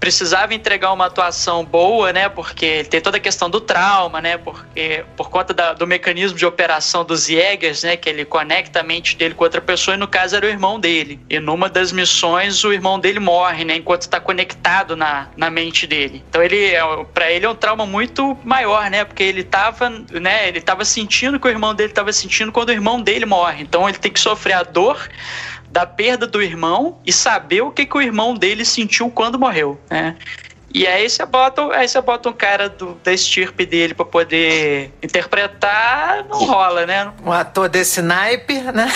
precisava entregar uma atuação boa, né? Porque tem toda a questão do trauma, né? Porque por conta da, do mecanismo de operação dos Jägers, né? Que ele conecta a mente dele com outra pessoa e no caso era o irmão dele. E numa das missões o irmão dele morre, né? Enquanto está conectado na, na mente dele. Então ele, é, para ele é um trauma muito maior, né? Porque ele tava, né? Ele tava sentindo o que o irmão dele estava sentindo quando o irmão dele morre. Então ele tem que sofrer a dor da perda do irmão e saber o que, que o irmão dele sentiu quando morreu, né? E aí você bota, aí você bota um cara do, da estirpe dele pra poder interpretar, não rola, né? Um ator desse naipe, né?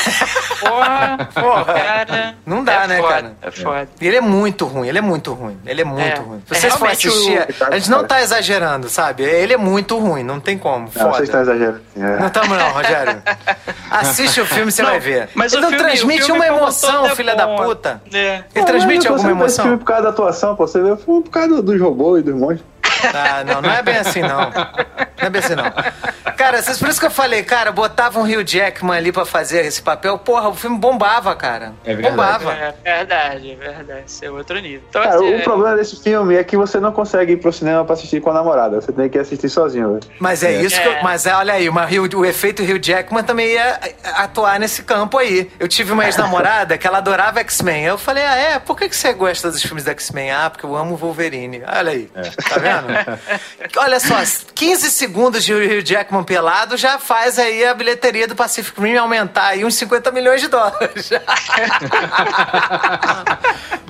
Porra, porra, cara. Não dá, é né, foda, cara? É foda. E ele é muito ruim, ele é muito ruim. Ele é muito É. ruim. Se É, vocês forem realmente assistir, o- a gente não tá exagerando, sabe? Ele é muito ruim, não tem como. Não, vocês estão Foda. exagerando. É. Não estamos não, Rogério. Assiste o filme, você Não, vai ver. Mas ele o não filme- transmite o uma um emoção, é filha da puta. É. Ele transmite Não, alguma você não vê emoção? filme por causa da atuação, pô. Você vê o filme por causa do- dos robôs e dos monstros. Ah, não, não é bem assim, não. Não é bem assim, não. Cara, vocês- por isso que eu falei, cara, botava um Rio Jackman ali pra fazer esse papel, porra, o filme bombava, cara. É verdade. Bombava. É verdade, é verdade. Isso é outro nível. Então, Cara, assim, o problema desse filme é que você não consegue ir pro cinema pra assistir com a namorada. Você tem que assistir sozinho, velho. Mas é, É. isso que eu, É. Mas é, olha aí, uma o efeito Rio Jackman também ia atuar nesse campo aí. Eu tive uma ex-namorada que ela adorava X-Men. Eu falei, ah, é? Por que, que você gosta dos filmes da X-Men? Ah, porque eu amo o Wolverine. Olha aí. Tá vendo? <laughs> olha só, 15 segundos de Rio Jackman pelado já faz aí a bilheteria do Pacific Rim aumentar aí uns 50 milhões de dólares. <laughs>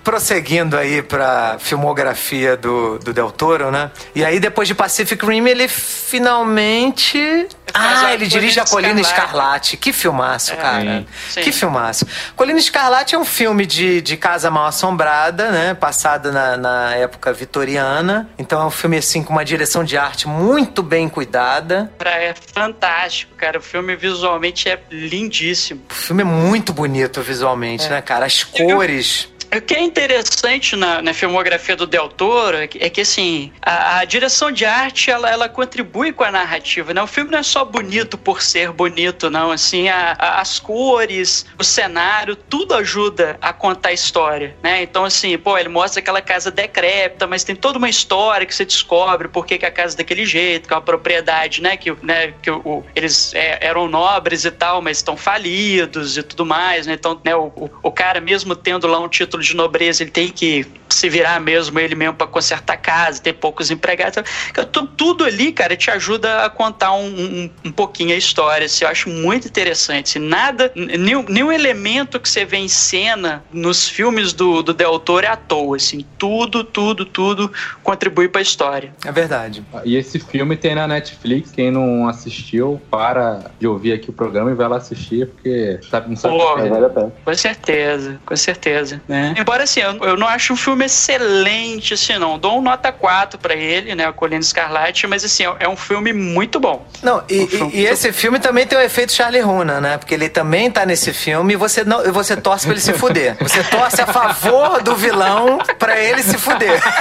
Prosseguindo aí pra filmografia do, do Del Toro, né? E aí, depois de Pacific Rim, ele finalmente. Ah, ele dirige a Colina Escarlate. Escarlate. Que filmaço, cara. Sim. Que filmaço. Colina Escarlate é um filme de, de casa mal assombrada, né? Passado na, na época vitoriana. Então é um filme, assim, com uma direção de arte muito bem cuidada. é fantástico, cara. O filme visualmente é lindíssimo. O filme é muito bonito visualmente, né, cara? As cores. O que é interessante na, na filmografia do Del Toro é que, é que, assim, a, a direção de arte, ela, ela contribui com a narrativa, né? O filme não é só bonito por ser bonito, não. Assim, a- a- as cores, o cenário, tudo ajuda a contar a história, né? Então, assim, pô, ele mostra aquela casa decrépita, mas tem toda uma história que você descobre por que, que a casa é daquele jeito, que é uma propriedade, né? Que, né, que o, eles é, eram nobres e tal, mas estão falidos e tudo mais, né? Então, né, o, o cara, mesmo tendo lá um título de nobreza, ele tem que se virar mesmo ele mesmo para consertar a casa, ter poucos empregados. Então, tu- tudo ali, cara, te ajuda a contar um, um, um pouquinho a história. Assim, eu acho muito interessante. Assim, nada, nenhum, nenhum elemento que você vê em cena nos filmes do, do Del Toro é à toa. Assim, tudo, tudo, tudo contribui para a história. É verdade. E esse filme tem na Netflix. Quem não assistiu, para de ouvir aqui o programa e vai lá assistir, porque sabe, não sabe Pô, o que É, vale a pena. Com certeza, com certeza, né? Embora assim, eu, eu não acho um filme excelente, assim, não. Dou um nota 4 pra ele, né? A Colina Escarlate, mas assim, é é um filme muito bom. Não, e, Um filme e- e esse filme também tem o efeito Charlie Hunnam, né? Porque ele também tá nesse filme e você, não, e você torce pra ele se fuder. Você torce a favor do vilão pra ele se fuder. <laughs>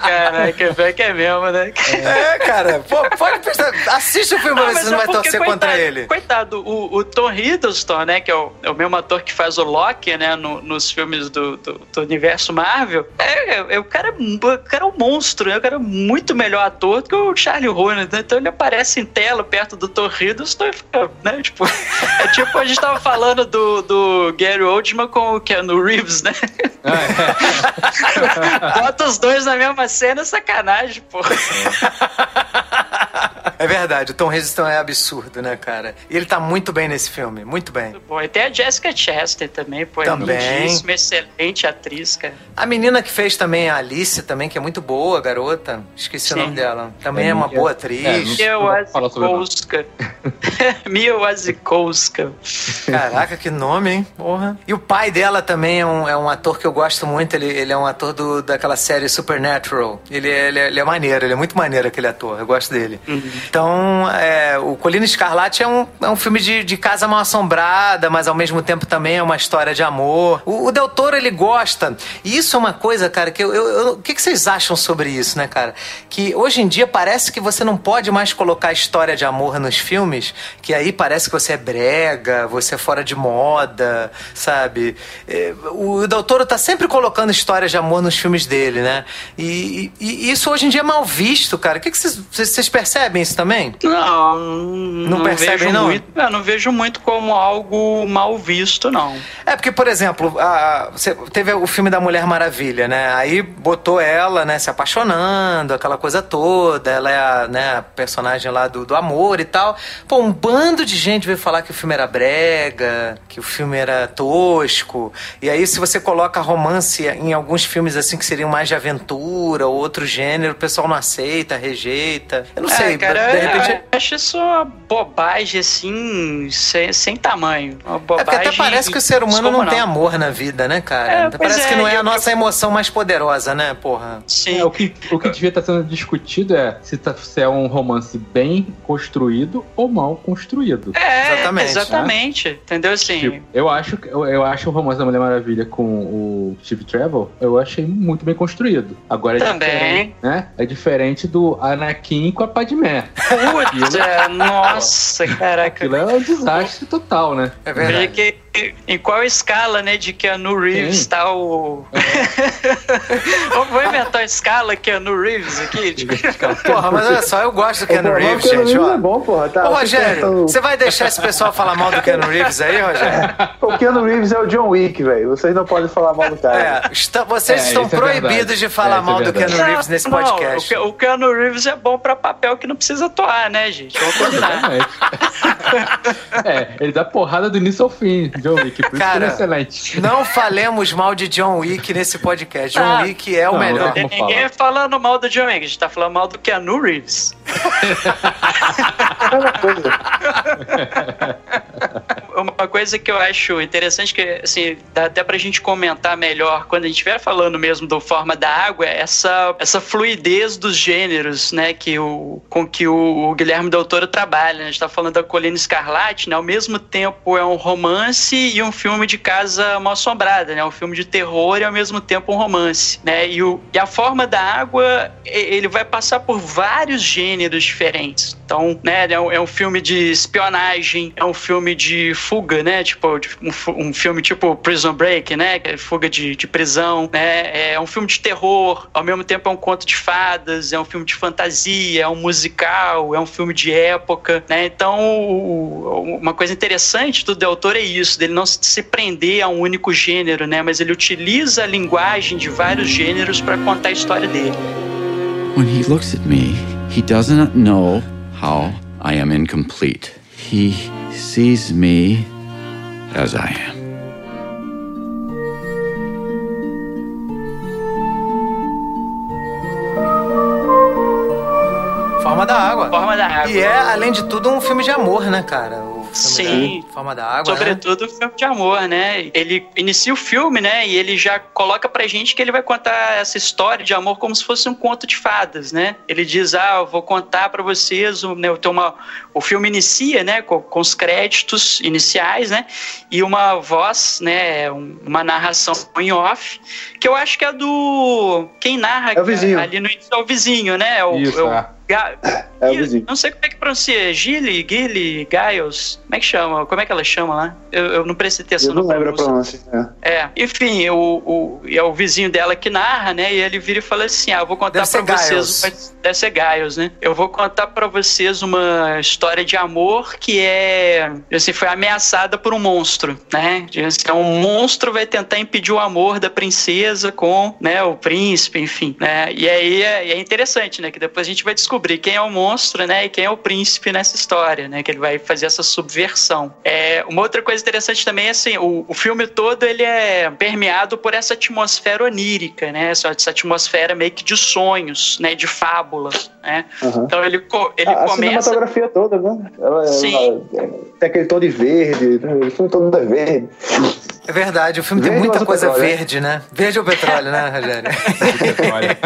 Caraca, pior que é mesmo, né? É, cara. Pô, pode pensar. Assiste o filme pra ver se você não vai é porque, torcer contra ele. Coitado, o, o Tom Hiddleston, né, que é o, é o mesmo ator que faz o Loki, né, no- nos filmes do, do, do universo Marvel, é, é- é- o, cara, é um- o cara é um monstro, né, o cara é muito melhor ator do que o Charlie Hunnam, né? então ele aparece em tela perto do Tom Hiddleston e fica, né, tipo, <laughs> é tipo a gente tava falando do, do Gary Oldman com o Keanu Reeves, né, <laughs> bota os dois na mesma cena, sacanagem, pô. É verdade, o Tom Hiddleston é absurdo, né, cara? E ele tá muito bem nesse filme, muito bem. Bom, e tem a Jessica Chastain também, pô, é Também. lindíssima, excelente atriz, cara. A menina que fez também a Alice também, que é muito boa, garota. Esqueci Sim. o nome dela. Também é, É, uma é- boa é, atriz. não- Mia Wasikowska. <laughs> Mia Wasikowska. Caraca, que nome, hein? Porra. E o pai dela também é um, é um ator que eu gosto muito. Ele, ele é um ator do, daquela série Supernatural. Ele, é- ele, é- ele é maneiro, ele é muito maneiro aquele ator. Eu gosto dele. Então, é, o Colina Escarlate é um, é um filme de, de casa mal assombrada, mas ao mesmo tempo também é uma história de amor. O, o Del Toro, ele gosta. E isso é uma coisa, cara, que eu. eu- eu- o que, que vocês acham sobre isso, né, cara? Que hoje em dia parece que você não pode mais colocar história de amor nos filmes, que aí parece que você é brega, você é fora de moda, sabe? É, O Del Toro tá sempre colocando histórias de amor nos filmes dele, né? E, e- e isso hoje em dia é mal visto, cara. O que, que vocês, vocês- vocês percebem isso isso também? Não, não, não percebe, não? Muito, eu não vejo muito como algo mal visto, não. É porque, por exemplo, a, você teve o filme da Mulher Maravilha, né? Aí botou ela, né, se apaixonando, aquela coisa toda. Ela é a, né, personagem lá do, do amor e tal. Pô, um bando de gente veio falar que o filme era brega, que o filme era tosco. E aí, se você coloca romance em alguns filmes assim que seriam mais de aventura ou outro gênero, o pessoal não aceita, rejeita. Eu não É, sei, cara, de repente. eu acho isso uma bobagem, assim, sem, sem tamanho. Uma É porque bobagem até parece que o ser humano não tem amor na vida, né, cara? É, parece é, que não é eu- a nossa emoção mais poderosa, né, porra? Sim. É, o, que, o que devia estar sendo discutido é se, tá- se é um romance bem construído ou mal construído. É, Exatamente, exatamente. Entendeu? Assim, Tipo, eu acho, eu, eu acho o romance da Mulher Maravilha com o Steve Trevor, eu achei muito bem construído. Agora é Também. diferente, né? É diferente do Anakin com a Padmé. Putz, é, nossa, caraca. Aquilo é um desastre total, né? É Veja verdade. que em qual escala, né, de Keanu Reeves Sim. tá o... <laughs> Vamos vou inventar a escala Keanu Reeves aqui? <laughs> Tipo, Porra, mas olha só, eu gosto do Keanu mas o Reeves, Keanu gente, Reeves ó. é bom, porra. Tá, Ô, Rogério, você vai deixar esse pessoal falar mal do Keanu Reeves aí, Rogério? O Keanu Reeves é o John Wick, velho. Vocês não podem falar mal do cara. É, está- vocês É, estão é proibidos de falar É, é mal do. Keanu Reeves nesse Não, podcast. o o Keanu Reeves é bom pra papel que não precisa atuar, né, gente? Vamos combinar. <laughs> É, ele dá porrada do início ao fim, John Wick. Por isso que Cara, ele é excelente. Não falemos mal de John Wick nesse podcast. John Ah, Wick é o não, melhor. não. Ninguém falar. falando mal do John Wick, a gente tá falando mal do Keanu Reeves. <laughs> <laughs> Coisa. Que eu acho interessante, que assim, dá até pra gente comentar melhor quando a gente estiver falando mesmo do Forma da Água, é essa, essa fluidez dos gêneros, né, que o, com que o, o Guilherme Del Toro trabalha. né? A gente tá falando da Colina Escarlate, né, ao mesmo tempo é um romance e um filme de casa mal assombrada, né, um filme de terror e ao mesmo tempo um romance, né, e, o, e a Forma da Água, ele vai passar por vários gêneros diferentes. Então, né, é um, é um filme de espionagem, é um filme de fuga, né? Tipo, um, um filme tipo Prison Break, né? É fuga de, de prisão, né? É um filme de terror, ao mesmo tempo é um conto de fadas, é um filme de fantasia, é um musical, é um filme de época, né? Então, uma coisa interessante do Del é isso, dele não se prender a um único gênero, né? Mas ele utiliza a linguagem de vários gêneros para contar a história dele. When he looks at me, he does not know how I am incomplete. He sees me as I am. Forma da Água. Forma da Água. E é, além de tudo, um filme de amor, né, cara? Sim. da Forma da Água. né? Sobretudo filme de amor, né? Ele inicia o filme, né? E ele já coloca pra gente que ele vai contar essa história de amor como se fosse um conto de fadas, né? Ele diz: Ah, eu vou contar pra vocês. O, né, eu tenho uma... o filme inicia, né? Com, com os créditos iniciais, né? E uma voz, né? um- Uma narração em off, que eu acho que é do. Quem narra É o vizinho. ali no início é o vizinho, né? É o, Isso, é o é. Ga- É vizinho. Não sei como é que pronuncia. Gilly, Gilly, Giles. Como é que chama? Como é que ela chama lá? Eu, eu não prestei atenção Eu não na lembro a pronúncia. pronúncia. É. É, enfim, o, o, é o vizinho dela que narra, né? E ele vira e fala assim: Ah, eu vou contar Deve pra vocês. Uma- Deve ser Giles, né? Eu vou contar pra vocês uma história de amor que é. Assim, foi ameaçada por um monstro, né? Diz que um monstro vai tentar impedir o amor da princesa com né, o príncipe, enfim. Né? E aí é, é interessante, né? Que depois a gente vai descobrir quem é o monstro, né? E quem é o príncipe nessa história, né? Que ele vai fazer essa subversão. É, uma outra coisa interessante também é assim, o, o filme todo ele é permeado por essa atmosfera onírica, né? Essa, essa atmosfera meio que de sonhos, né? De fábula, né? Aham. Então ele, ele A, a começa... cinematografia toda, né? Ela, Sim. ela- tem aquele tom de verde, né? o filme todo é verde. É verdade, o filme tem Verde muita ou coisa petróleo, verde, né? Verde ou petróleo, né, Rogério? Olha,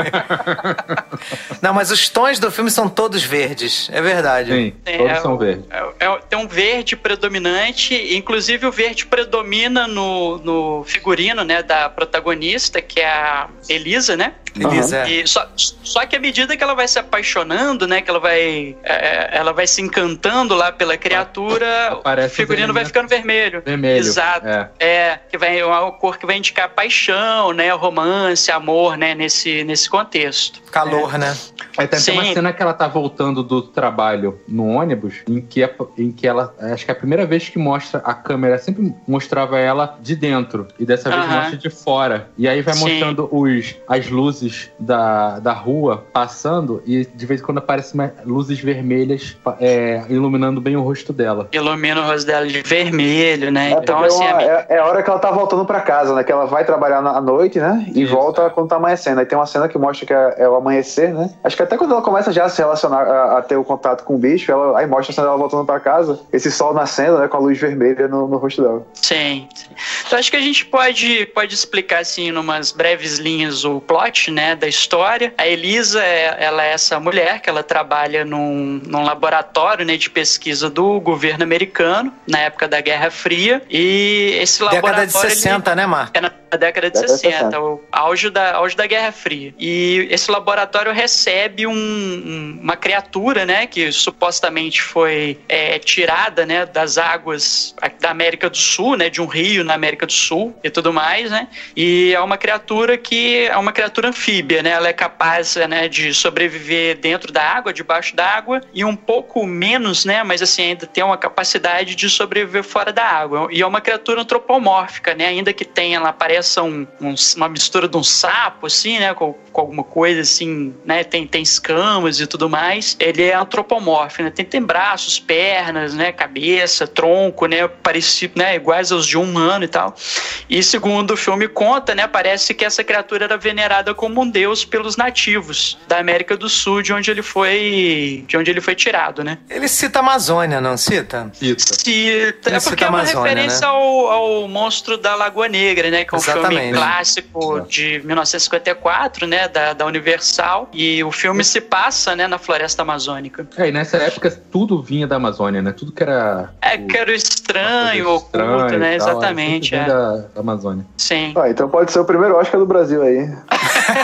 Não, mas os tons do filme são todos verdes, é verdade. sim, É, todos são verdes. É, é- tem um verde predominante, inclusive o verde predomina no, no figurino, né, da protagonista, que é a Elisa, né? Elisa, é. E só, só que à medida que ela vai se apaixonando, né, que ela vai, é, ela vai se encantando lá pela criatura, Aparece o figurino vai elementos ficando vermelho. Vermelho. Exato. É. É, que vai é uma cor que vai indicar paixão, né, romance, amor, né, nesse, nesse contexto. Calor, né? Aí tem até uma cena que ela tá voltando do trabalho no ônibus, em que, em que ela. Acho que é a primeira vez que mostra a câmera, sempre mostrava ela de dentro. E dessa vez mostra de fora. E aí vai Sim. mostrando os, as luzes da, da rua passando, e de vez em quando aparecem luzes vermelhas é, iluminando bem o rosto dela. Ilumina o rosto dela de vermelho, né? É, então, assim. Uma, é, é, a hora que ela tá voltando para casa, né? Que ela vai trabalhar à noite, né? E Isso. volta quando tá amanhecendo. Aí tem uma cena que mostra que é, é, o amanhecer, né? Acho que até quando ela começa já a se relacionar, a, a ter o contato com o bicho, ela, aí mostra a cena dela voltando para casa, esse sol nascendo, né? Com a luz vermelha no, no rosto dela. Sim. Então acho que a gente pode, pode explicar, assim, numas breves linhas o plot, né? Da história. A Elisa, é, ela é essa mulher que ela trabalha num, num laboratório, né? De pesquisa do governo americano, na época da Guerra Fria. E esse laboratório. Década de 60, ele, né, Mar? É na década de 60, o auge da, auge da Guerra Fria. E esse laboratório recebe um, um, uma criatura, né, que supostamente foi é, tirada, né, das águas da América do Sul, né, de um rio na América do Sul e tudo mais, né, e é uma criatura que é uma criatura anfíbia, né, ela é capaz, né, de sobreviver dentro da água, debaixo da água e um pouco menos, né, mas assim ainda tem uma capacidade de sobreviver fora da água. E é uma criatura antropomórfica, né, ainda que tenha ela pareça um, um, uma mistura de um sapo, assim, né? Com, com, alguma coisa assim, né? Tem, tem escamas e tudo mais. Ele é antropomórfico, né? Tem, tem braços, pernas, né? Cabeça, tronco, né? Parecido, né? Iguais aos de um humano e tal. E segundo o filme conta, né? Parece que essa criatura era venerada como um deus pelos nativos da América do Sul, de onde ele foi, de onde ele foi tirado, né? Ele cita a Amazônia, não cita? Cita. Cita. é porque é uma Amazônia, referência né? ao, ao monstro da Lagoa Negra, né? Que é um Exatamente. filme clássico de 1954, né, da, da Universal, e o filme se passa, né, na floresta amazônica. É, e nessa época tudo vinha da Amazônia, né? Tudo que era... É, o, que era o estranho, oculto, né? Tal, Exatamente, é. Da, da Amazônia. Sim. Ah, então pode ser o primeiro Oscar do Brasil aí. <laughs>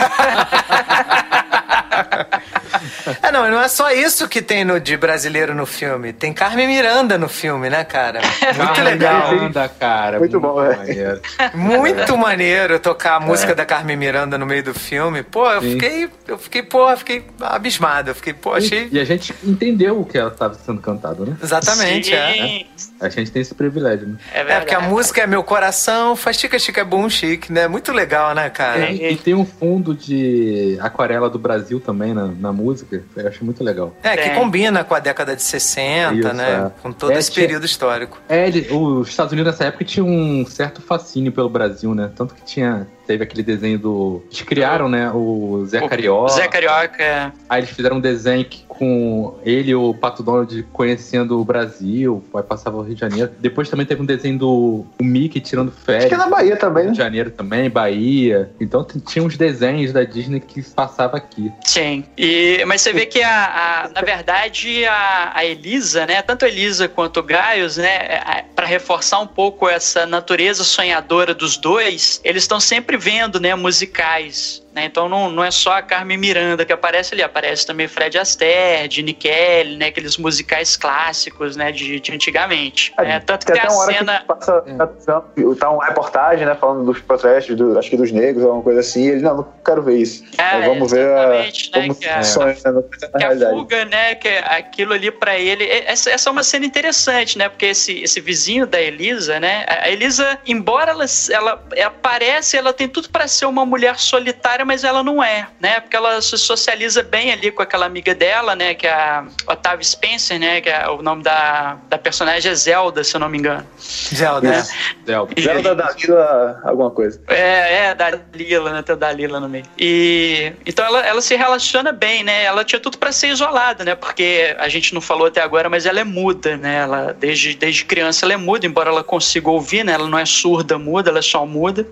É, não, não é só isso que tem no, de brasileiro no filme. Tem Carmen Miranda no filme, né, cara? Muito legal. Miranda, cara. Muito, muito bom, é. maneiro. Muito maneiro tocar a música é. da Carmen Miranda no meio do filme. Pô, eu Sim. fiquei, eu fiquei, pô, eu fiquei abismado. Eu fiquei, pô, achei. E a gente entendeu o que ela estava sendo cantado, né? Exatamente, Sim. é. A gente tem esse privilégio, né? É, é, porque a música é meu coração, faz chica chica é bom chique, né? Muito legal, né, cara? E, e tem um fundo de aquarela do Brasil também na, na música, eu acho muito legal. É, que combina com a década de 60, Isso, né? É. Com todo é, esse período histórico. É, ele, os Estados Unidos nessa época tinha um certo fascínio pelo Brasil, né? Tanto que tinha teve aquele desenho do. Eles criaram, né? O Zé Carioca. Zé Carioca, é. Aí eles fizeram um desenho que, com ele e o Pato Donald conhecendo o Brasil, aí passava o Rio de Janeiro. Depois também teve um desenho do o Mickey tirando férias. Acho que é na Bahia também, Rio de né? Janeiro também, Bahia. Então tinha uns desenhos da Disney que passava aqui. Sim. E, mas você vê que, a, a na verdade, a, a, Elisa, né? Tanto a Elisa quanto o Gaius, né? É, para reforçar um pouco essa natureza sonhadora dos dois, eles estão sempre vendo, né? Musicais né? Então não, não é só a Carmen Miranda que aparece ali, aparece também Fred Astaire, Gene Kelly, né? Aqueles musicais clássicos, né? De, de antigamente. É, né? Tanto tem que tem a cena... Que passa, é. tá uma reportagem, né? Falando dos protestos, do, acho que dos negros, alguma coisa assim. ele, não, não quero ver isso. É, vamos ver a, né? como que a, sonha, né? que a fuga, né? Que aquilo ali para ele... Essa, essa é uma cena interessante, né? Porque esse, esse vizinho da Elisa, né? A Elisa, embora ela, ela, ela aparece, ela tem tudo para ser uma mulher solitária mas ela não é, né? Porque ela se socializa bem ali com aquela amiga dela, né? Que é a Otávia Spencer, né? Que é o nome da, da personagem é Zelda, se eu não me engano. Zelda. Né? Zelda. Zelda da Lila, alguma coisa. É, é, da Lila, né? Tem da Lila no meio. E então ela, ela se relaciona bem, né? Ela tinha tudo para ser isolada, né? Porque a gente não falou até agora, mas ela é muda, né? Ela desde, desde criança ela é muda, embora ela consiga ouvir, né? Ela não é surda muda, ela é só muda.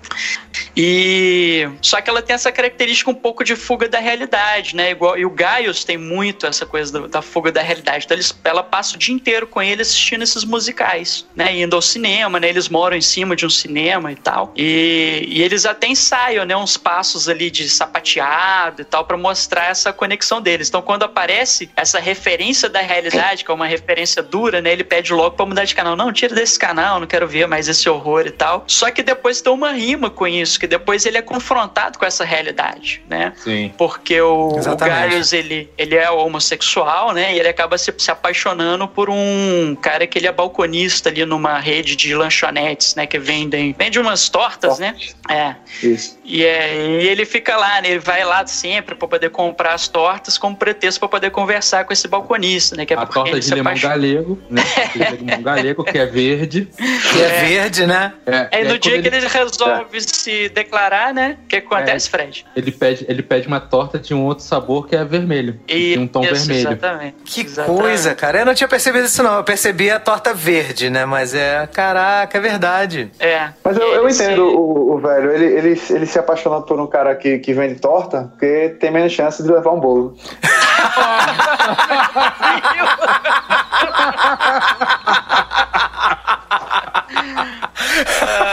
E só que ela tem essa característica um pouco de fuga da realidade, né? Igual, e o Gaius tem muito essa coisa da, da fuga da realidade. Então eles, ela passa o dia inteiro com ele assistindo esses musicais, né? Indo ao cinema, né? Eles moram em cima de um cinema e tal. E, e eles até ensaiam, né? Uns passos ali de sapateado e tal para mostrar essa conexão deles. Então quando aparece essa referência da realidade, que é uma referência dura, né? Ele pede logo para mudar de canal. Não, tira desse canal, não quero ver mais esse horror e tal. Só que depois tem uma rima com isso, que depois ele é confrontado com essa realidade realidade, né? Sim. Porque o, o. Gaius, ele, ele é homossexual, né? E ele acaba se, se apaixonando por um cara que ele é balconista ali numa rede de lanchonetes, né? Que vendem, vende umas tortas, né? É. Isso. E, é, e ele fica lá, né? Ele vai lá sempre pra poder comprar as tortas como pretexto pra poder conversar com esse balconista, né? Que é A porque torta ele de limão apaixona. galego, né? Limão <laughs> galego que é verde. Que é, verde, né? É, Aí e no dia quando que ele resolve se declarar, né? O que acontece, Fred? Ele pede, ele pede uma torta de um outro sabor que é vermelho. E tem um tom isso, vermelho. Exatamente. Que Exatamente. coisa, cara. Eu não tinha percebido isso, não. Eu percebi a torta verde, né? Mas é. Caraca, é verdade. É. Mas eu, E eu se- entendo o, o velho, ele, ele, ele se apaixona por um cara que, que vende torta, porque tem menos chance de levar um bolo. <laughs> <laughs> Meu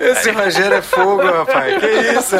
Esse. Rogério é fogo, rapaz. Que isso?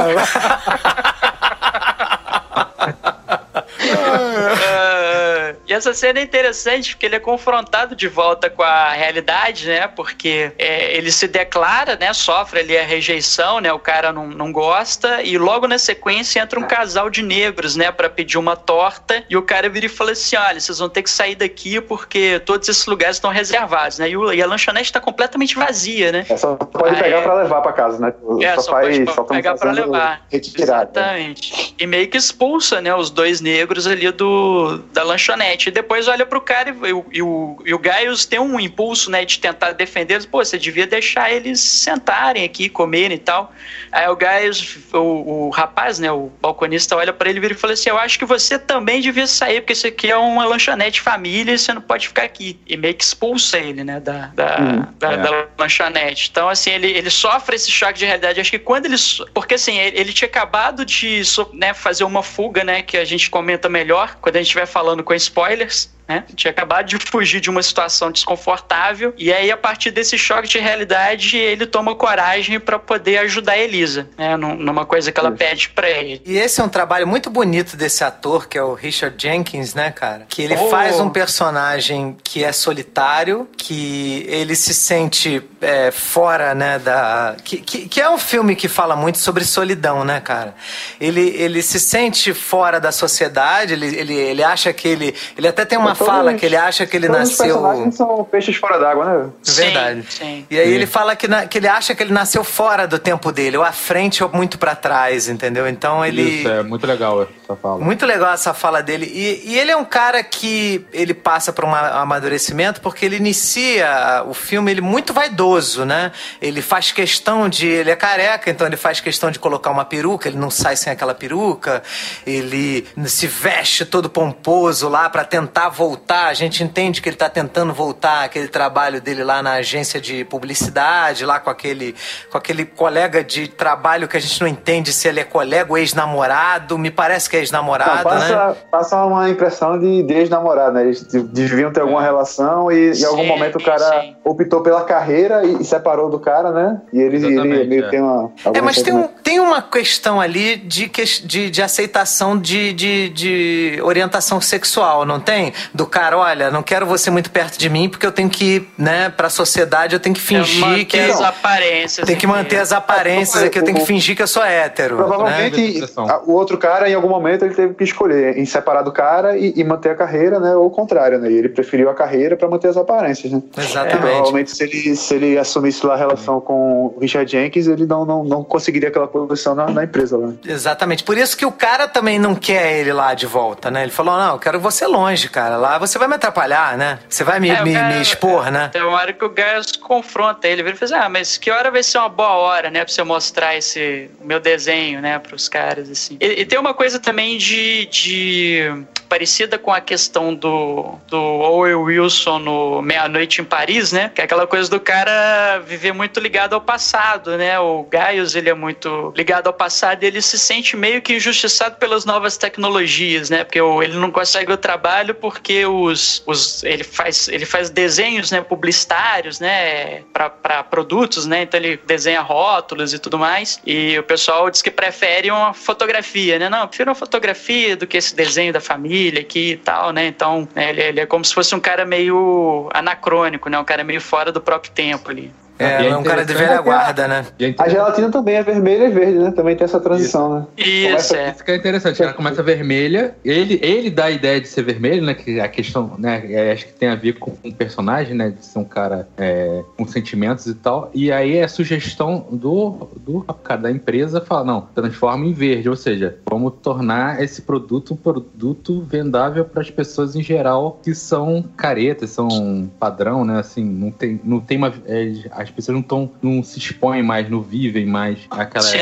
Ah, e essa cena é interessante porque ele é confrontado de volta com a realidade, né? Porque é, ele se declara, né? Sofre ali a rejeição, né? O cara não, não gosta. E logo na sequência entra um casal de negros, né? Pra pedir uma torta. E o cara vira e fala assim: olha, vocês vão ter que sair daqui porque todos esses lugares estão reservados, né? E, o- e a lanchonete tá completamente vazia, né? É só pode Ah, pegar é. pra levar pra casa, né? É, só faz- pode tão pegar pra levar. Retirada. Exatamente. E meio que expulsa, né, os dois negros ali do, da lanchonete. E depois olha pro cara e, o- e o, e o Gaius tem um impulso, né, de tentar defender eles. Pô, você devia deixar eles sentarem aqui, comerem e tal. Aí o Gaius, o, o rapaz, né, o balconista, olha pra ele e vira e fala assim: Eu acho que você também devia sair, porque isso aqui é uma lanchonete família e você não pode ficar aqui. E meio que expulsa ele, né, da, da, Hum, da, é. da lanchonete. Então, assim, ele, ele sofre esse choque de realidade. Acho que quando ele. Porque, assim, ele, ele tinha acabado de né, fazer uma fuga, né? Que a gente comenta melhor quando a gente estiver falando com trailers Né? Tinha acabado de fugir de uma situação desconfortável e aí a partir desse choque de realidade ele toma coragem para poder ajudar a Elisa, né? Num- numa coisa que ela Isso. pede para ele. E esse é um trabalho muito bonito desse ator, que é o Richard Jenkins, né, cara? Que ele Oh. faz um personagem que é solitário, que ele se sente é, fora, né, da... Que, que, que é um filme que fala muito sobre solidão, né, cara? Ele, ele se sente fora da sociedade, ele, ele, ele acha que ele... Ele até tem uma Todos- fala que ele acha que ele Todos os nasceu... personagens são peixes fora d'água, né? Verdade. Sim, sim. E aí Sim. ele fala que, na- que ele acha que ele nasceu fora do tempo dele, ou à frente ou muito pra trás, entendeu? Então ele. Isso, é muito legal essa fala. Muito legal essa fala dele. E, e ele é um cara que ele passa por um amadurecimento porque ele inicia o filme ele muito vaidoso, né? Ele faz questão de. Ele é careca, então ele faz questão de colocar uma peruca, ele não sai sem aquela peruca. Ele se veste todo pomposo lá pra tentar voltar. A gente entende que ele tá tentando voltar aquele trabalho dele lá na agência de publicidade, lá com aquele, com aquele colega de trabalho que a gente não entende se ele é colega ou ex-namorado. Me parece que é ex-namorado, né? passa, passa uma impressão de, de ex-namorado, né? Eles de- deviam ter alguma relação e em algum Sim, momento o cara sim. optou pela carreira e, e separou do cara, né? E ele, ele é. tem uma. É, mas tem, um, sentimento. tem uma questão ali de, de, de aceitação de, de, de orientação sexual, não tem? Do cara, olha, não quero você muito perto de mim porque eu tenho que né, pra sociedade, eu tenho que fingir manter que. as aparências. Tem que manter as aparências aqui, eu tenho que fingir que eu sou hétero. né? Provavelmente a- o outro cara, em algum momento, ele teve que escolher em separar do cara e, e manter a carreira, né? Ou o contrário, né? E ele preferiu a carreira pra manter as aparências, né? Exatamente. Provavelmente, se ele, se ele assumisse lá a relação com o Richard Jenkins, ele não, não, não conseguiria aquela posição na, na empresa lá. Exatamente. Por isso que o cara também não quer ele lá de volta, né? Ele falou: não, eu quero você longe, cara. Lá você vai me atrapalhar, né? Você vai me, É, me, cara- me expor, né? Tem uma hora que o Gaius confronta ele, ele fala assim, ah, mas que hora vai ser uma boa hora, né, pra você mostrar esse meu desenho, né, pros caras, assim. E, e tem uma coisa também de, de parecida com a questão do, do Owen Wilson no Meia-Noite em Paris, né, que é aquela coisa do cara viver muito ligado ao passado, né, o Gaius, ele é muito ligado ao passado e ele se sente meio que injustiçado pelas novas tecnologias, né, porque ele não consegue o trabalho porque os, os ele faz ele faz desenhos, né, publicitários, né, para produtos, né, então ele desenha rótulos e tudo mais, e o pessoal diz que prefere uma fotografia, né, não, eu prefiro uma fotografia do que esse desenho da família aqui e tal, né, então né, ele, ele é como se fosse um cara meio anacrônico, né, um cara meio fora do próprio tempo ali. É, é um cara de velha guarda, né? A gelatina também é vermelha e verde, né? Também tem essa transição, isso. né? Isso, começa... é. Isso que é interessante. Ela começa vermelha, ele, ele dá a ideia de ser vermelho, né? Que a questão, né? É, acho que tem a ver com um personagem, né? De ser um cara é, com sentimentos e tal. E aí é a sugestão do, do cara da empresa fala, não, transforma em verde, ou seja, vamos tornar esse produto um produto vendável para as pessoas em geral que são caretas, são padrão, né? Assim, não tem, não tem uma. É, as pessoas não, tão, não se expõem mais, não vivem mais aquela, sim,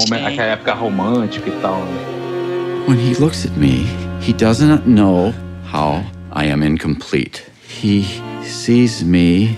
momento, aquela época romântica e tal. Né? When he looks at me, he doesn't know how I am incomplete. He sees me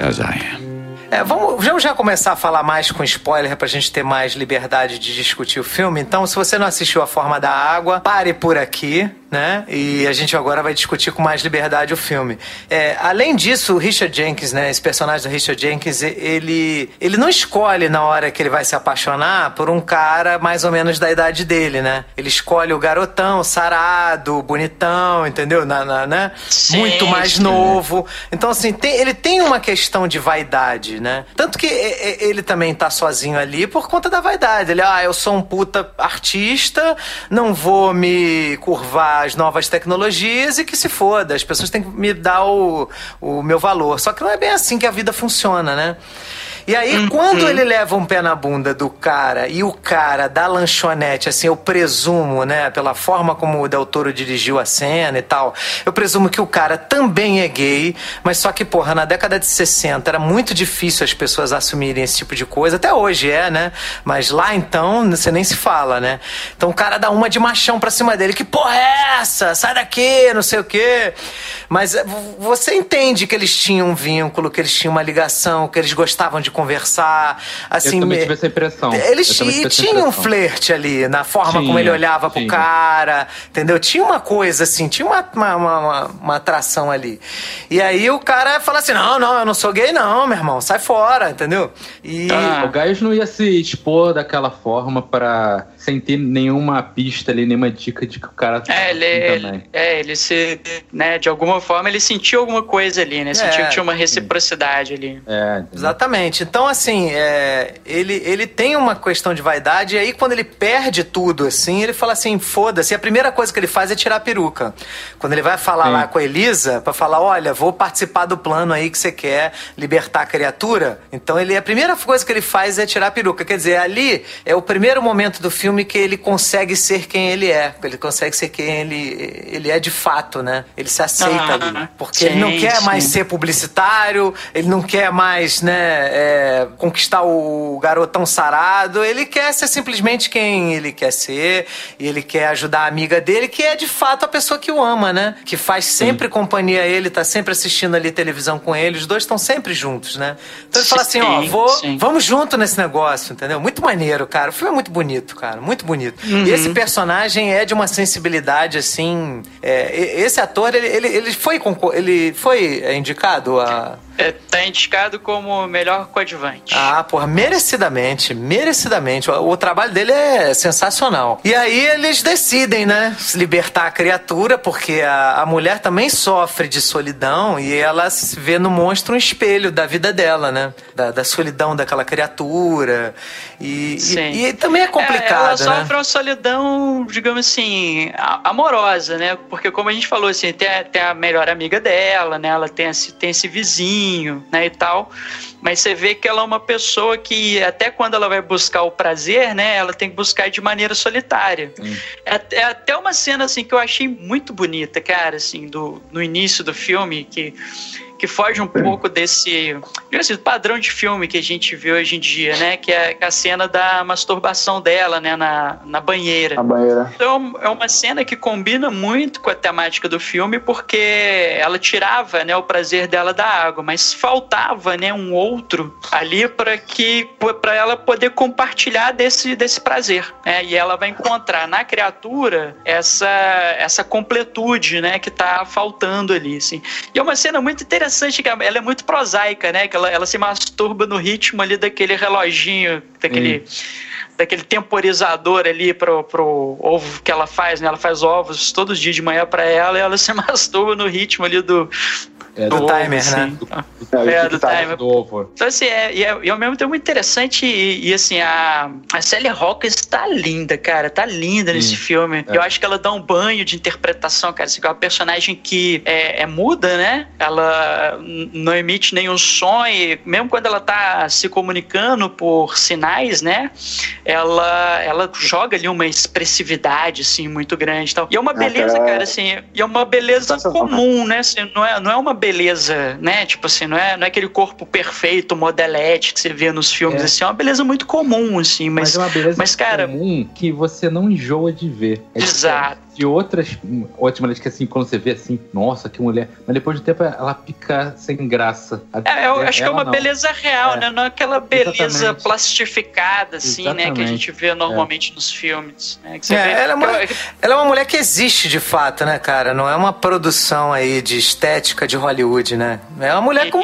as I am. É, vamos, vamos já começar a falar mais com spoiler pra gente ter mais liberdade de discutir o filme. Então, se você não assistiu A Forma da Água, pare por aqui né? E a gente agora vai discutir com mais liberdade o filme. É, além disso, o Richard Jenkins, né? Esse personagem do Richard Jenkins, ele, ele não escolhe na hora que ele vai se apaixonar por um cara mais ou menos da idade dele, né? Ele escolhe o garotão, sarado, bonitão, entendeu? Na, na né? Muito mais novo. Então, assim, tem, ele tem uma questão de vaidade, né? Tanto que ele também tá sozinho ali por conta da vaidade. Ele, ah, eu sou um puta artista, não vou me curvar as novas tecnologias e que se foda, as pessoas têm que me dar o, o meu valor. Só que não é bem assim que a vida funciona, né? E aí, uhum. quando ele leva um pé na bunda do cara e o cara da lanchonete, assim, eu presumo, né, pela forma como o Del Toro dirigiu a cena e tal, eu presumo que o cara também é gay, mas só que, porra, na década de 60 era muito difícil as pessoas assumirem esse tipo de coisa, até hoje é, né? Mas lá então, você nem se fala, né? Então o cara dá uma de machão pra cima dele, que porra é essa? Sai daqui, não sei o quê. Mas eh, você entende que eles tinham um vínculo, que eles tinham uma ligação, que eles gostavam de conversar. Assim, eu também tive essa impressão. Eles tinham um flerte ali, na forma tinha, como ele olhava tinha. pro cara, entendeu? Tinha uma coisa assim, tinha uma, uma, uma, uma, atração ali. E aí o cara fala assim: não, não, eu não sou gay, não, meu irmão, sai fora, entendeu? E. Ah, o Gaius não ia se expor daquela forma para sem ter nenhuma pista ali, nenhuma dica de que o cara tá é, ele, assim ele, é, ele se, né, de alguma forma ele sentiu alguma coisa ali, né? Sentiu é, que tinha uma reciprocidade ali. É, exatamente. Então, assim, é, ele, ele tem uma questão de vaidade, e aí quando ele perde tudo, assim, ele fala assim, foda-se. A primeira coisa que ele faz é tirar a peruca. Quando ele vai falar sim. lá com a Elisa, para falar, olha, vou participar do plano aí que você quer libertar a criatura. Então, ele a primeira coisa que ele faz é tirar a peruca. Quer dizer, ali é o primeiro momento do filme filme que ele consegue ser quem ele é. Ele consegue ser quem ele, ele é de fato, né? Ele se aceita ah, ali. Porque sim, ele não quer mais ser publicitário, ele não quer mais, né, é, conquistar o garotão sarado. Ele quer ser simplesmente quem ele quer ser. E ele quer ajudar a amiga dele, que é de fato a pessoa que o ama, né? Que faz sempre sim. companhia a ele, tá sempre assistindo ali televisão com ele. Os dois estão sempre juntos, né? Então ele fala assim: ó, vou, vamos junto nesse negócio, entendeu? Muito maneiro, cara. O filme é muito bonito, cara muito bonito. Uhum. E esse personagem é de uma sensibilidade, assim. É, esse ator, ele, ele, ele foi, ele foi indicado a é, tá indicado como melhor coadjuvante. Ah, porra, merecidamente, merecidamente. O, o, trabalho dele é sensacional. E aí eles decidem, né, libertar a criatura, porque a, a mulher também sofre de solidão e ela se vê no monstro um espelho da vida dela, né? Da, da solidão daquela criatura. E, e, e, também é complicado, é, ela né? sofre uma solidão, digamos assim, amorosa, né? Porque como a gente falou, assim, tem a, tem a melhor amiga dela, né? Ela tem esse, tem esse vizinho né, e tal. Mas você vê que ela é uma pessoa que até quando ela vai buscar o prazer, né, ela tem que buscar de maneira solitária. É, é, até uma cena assim que eu achei muito bonita, cara, assim, do no início do filme que que foge um pouco desse assim, padrão de filme que a gente vê hoje em dia, né? Que é a cena da masturbação dela, né? Na, na banheira. Na banheira. Então é uma cena que combina muito com a temática do filme porque ela tirava, né, o prazer dela da água, mas faltava, né, um outro ali para que para ela poder compartilhar desse, desse prazer, né? E ela vai encontrar na criatura essa essa completude, né, que tá faltando ali, assim. E é uma cena muito interessante interessante que ela é muito prosaica, né? Que ela, ela se masturba no ritmo ali daquele reloginho, daquele. Hum daquele temporizador ali pro, pro ovo que ela faz, né? Ela faz ovos todos os dias de manhã para ela e ela se <laughs> masturba no ritmo ali do, É, do, Do timer, ovo, né? sim. É, É, do timer. do ovo. Então, assim, é, e, é, e ao mesmo tempo muito interessante e, e, assim, a, a Sally Hawkins tá linda, cara, tá linda nesse filme. É. Eu acho que ela dá um banho de interpretação, cara, assim, é uma personagem que é, é muda, né? Ela não emite nenhum som e mesmo quando ela tá se comunicando por sinais, né? Ela, ela joga ali uma expressividade, assim, muito grande e tal. E é uma Ah, beleza, cara, cara, assim, e é uma beleza comum, né? Assim, não, é, não é uma beleza, né? Tipo assim, não é, não é aquele corpo perfeito, modelete que você vê nos filmes, É. assim, é uma beleza muito comum, assim, Mas, mas. é uma beleza mas, cara- comum que você não enjoa de ver. É Exato. De outras, outras mulheres que assim, quando você vê assim, nossa, que mulher. Mas depois de tempo ela fica sem graça. É, eu acho que é uma não. beleza real, É. né? Não é aquela beleza Exatamente. plastificada, assim, né? Que a Exatamente. gente vê normalmente nos filmes. Né? Que você É, vê- ela é uma- Ela é uma mulher que existe de fato, né, cara? Não é uma produção aí de estética de Hollywood, né? É uma mulher como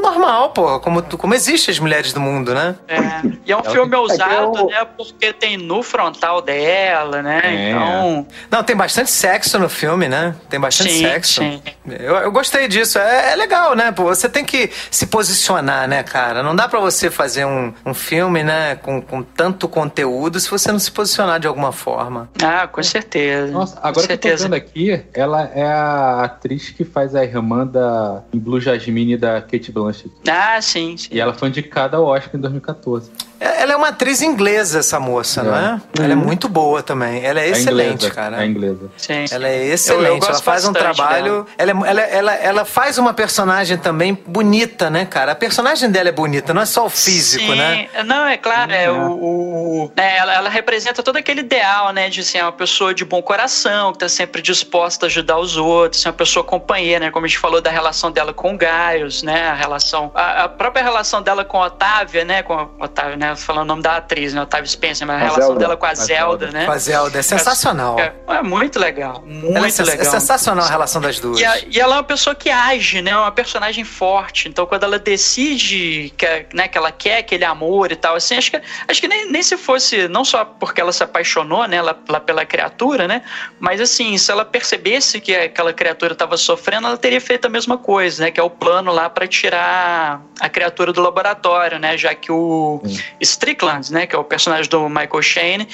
normal, pô, como, como existe as mulheres do mundo, né? É, e é um É filme é ousado, eu- né? Porque tem nu frontal dela, né? É. Então. Não, tem bastante sexo no filme, né? Tem bastante Sim, sexo. sim. Eu, eu gostei disso. É, é legal, né? Pô, você tem que se posicionar, né, cara? Não dá pra você fazer um, um filme, né, com, com tanto conteúdo se você não se posicionar de alguma forma. Ah, com certeza. Nossa, com agora que eu tô certeza. vendo aqui, ela é a atriz que faz a irmã da em Blue Jasmine da Kate Blanchett. Ah, sim, sim. E ela foi indicada ao Oscar em 2014. É- Ela é uma atriz inglesa, essa moça, não é? Ela é muito boa também. Ela é É excelente, inglesa, cara. É inglesa. sim. Ela é Eu- eu excelente, gosto ela faz um trabalho. Ela, é- ela, ela, ela faz uma personagem também bonita, né, cara? A personagem dela é bonita, não é só o físico, Sim, né? Não, é claro, é, É. o, o- né, ela, ela representa todo aquele ideal, né, de ser uma pessoa de bom coração, que tá sempre disposta a ajudar os outros, ser uma pessoa companheira, né, como a gente falou da relação dela com o Gaius, né, a relação, a, a própria relação dela com a Otávia, né, com a Otávia, né, falando o nome da atriz, né, Otávia Spencer, mas a, A relação Zelda. dela com a A Zelda, Zelda. né. Com a Zelda, é sensacional. É, é muito legal, muito Ela é, é legal. sensacional a relação das duas. E, a- e ela é uma pessoa que age, né? Uma personagem forte. Então, quando ela decide que, né, que ela quer aquele amor e tal, assim, acho que, acho que nem, nem se fosse, não só porque ela se apaixonou, né, lá, lá pela criatura, né? Mas assim, se ela percebesse que aquela criatura estava sofrendo, ela teria feito a mesma coisa, né? Que é o plano lá para tirar a criatura do laboratório, né? Já que o Sim. Strickland, né? Que é o personagem do Michael Shane,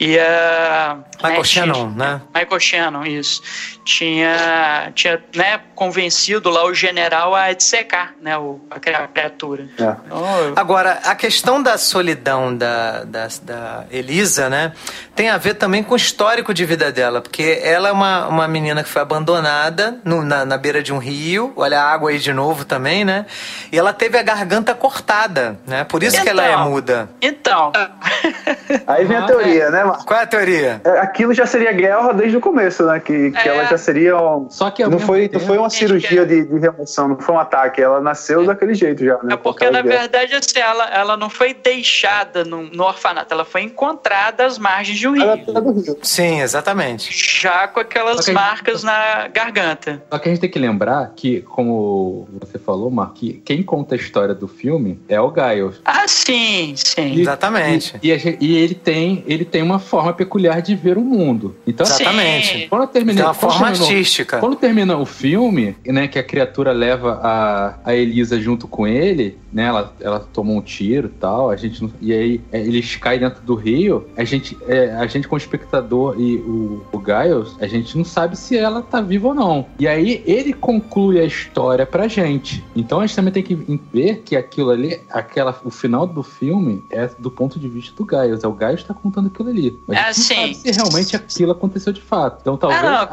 e a. Michael né, Shannon, né? Michael Shannon, isso. Tinha, tinha né, convencido lá o general a dissecar né, o, a cri- a criatura. É. Então, eu- Agora, a questão da solidão da, da, da Elisa, né, tem a ver também com o histórico de vida dela, porque ela é uma, uma menina que foi abandonada no- na, na beira de um rio, olha a água aí de novo também, né, e ela teve a garganta cortada, né, por isso que ela é Então. muda. Então, Aí vem a teoria, né, Marcos? Qual é a teoria? É, Aquilo já seria guerra desde o começo, né? Que, que É. ela já seria. um- Só que Não foi, não foi uma cirurgia de, de remoção, não foi um ataque. Ela nasceu daquele jeito já, né? é porque, na verdade, assim, ela, ela não foi deixada no, no orfanato, ela foi encontrada às margens de um Ela rio. é do Rio. Sim, exatamente. Já com aquelas gente- marcas na garganta. Só que a gente tem que lembrar que, como você falou, Mark, que quem conta a história do filme é o Giles. Ah, sim, sim. Exatamente. E, e e ele, tem, ele tem uma forma peculiar de ver o mundo. Então, Exatamente. quando eu terminei. Tem uma forma terminou- artística. Quando termina o filme, né, que a criatura leva a, a Elisa junto com ele, né, ela, ela tomou um tiro e tal, a gente e aí é, eles caem dentro do rio, a gente, é, a gente como espectador e o, o Giles, a gente não sabe se ela tá viva ou não. E aí ele conclui a história pra gente. Então a gente também tem que ver que aquilo ali, aquela, o final do filme é do ponto de vista do Giles, é o Giles tá contando aquilo ali. Mas a gente É, não sim. sabe se realmente aquilo aconteceu de fato. Então talvez... Ah, não, a-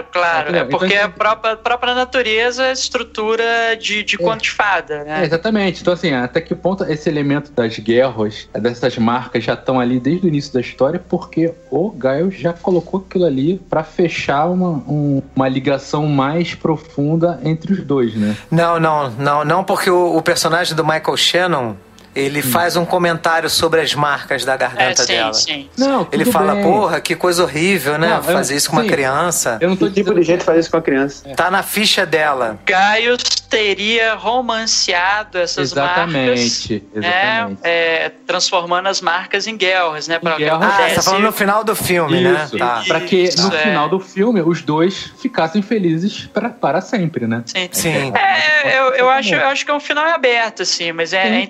claro, claro. entendeu? É porque Então, a própria, própria natureza é estrutura de, de conto de fada, É, né? exatamente. Então, assim, até que ponto esse elemento das guerras, dessas marcas, já estão ali desde o início da história, porque o Giles já colocou aquilo ali pra fechar uma, um- uma ligação mais profunda entre os dois, né? Não, não, não, não, porque o, o personagem do Michael Shannon, ele hum. faz um comentário sobre as marcas da garganta é, sim, dela. Sim. Não, ele fala, bem. porra, que coisa horrível, né? Não, Fazer eu, isso com sim. uma criança. Eu não tô que tipo de gente faz isso com a criança? Tá na ficha dela. Gaius teria romanceado essas exatamente, marcas. Exatamente. É, é, transformando as marcas em guerras, né? Pra guerras. Ah, você tá falando no final do filme, né? isso. né? Tá. Pra que no é. final do filme os dois ficassem felizes pra, para sempre, né? Sim. Sim. É, eu, eu, acho, eu acho que é um final aberto, assim, mas é, é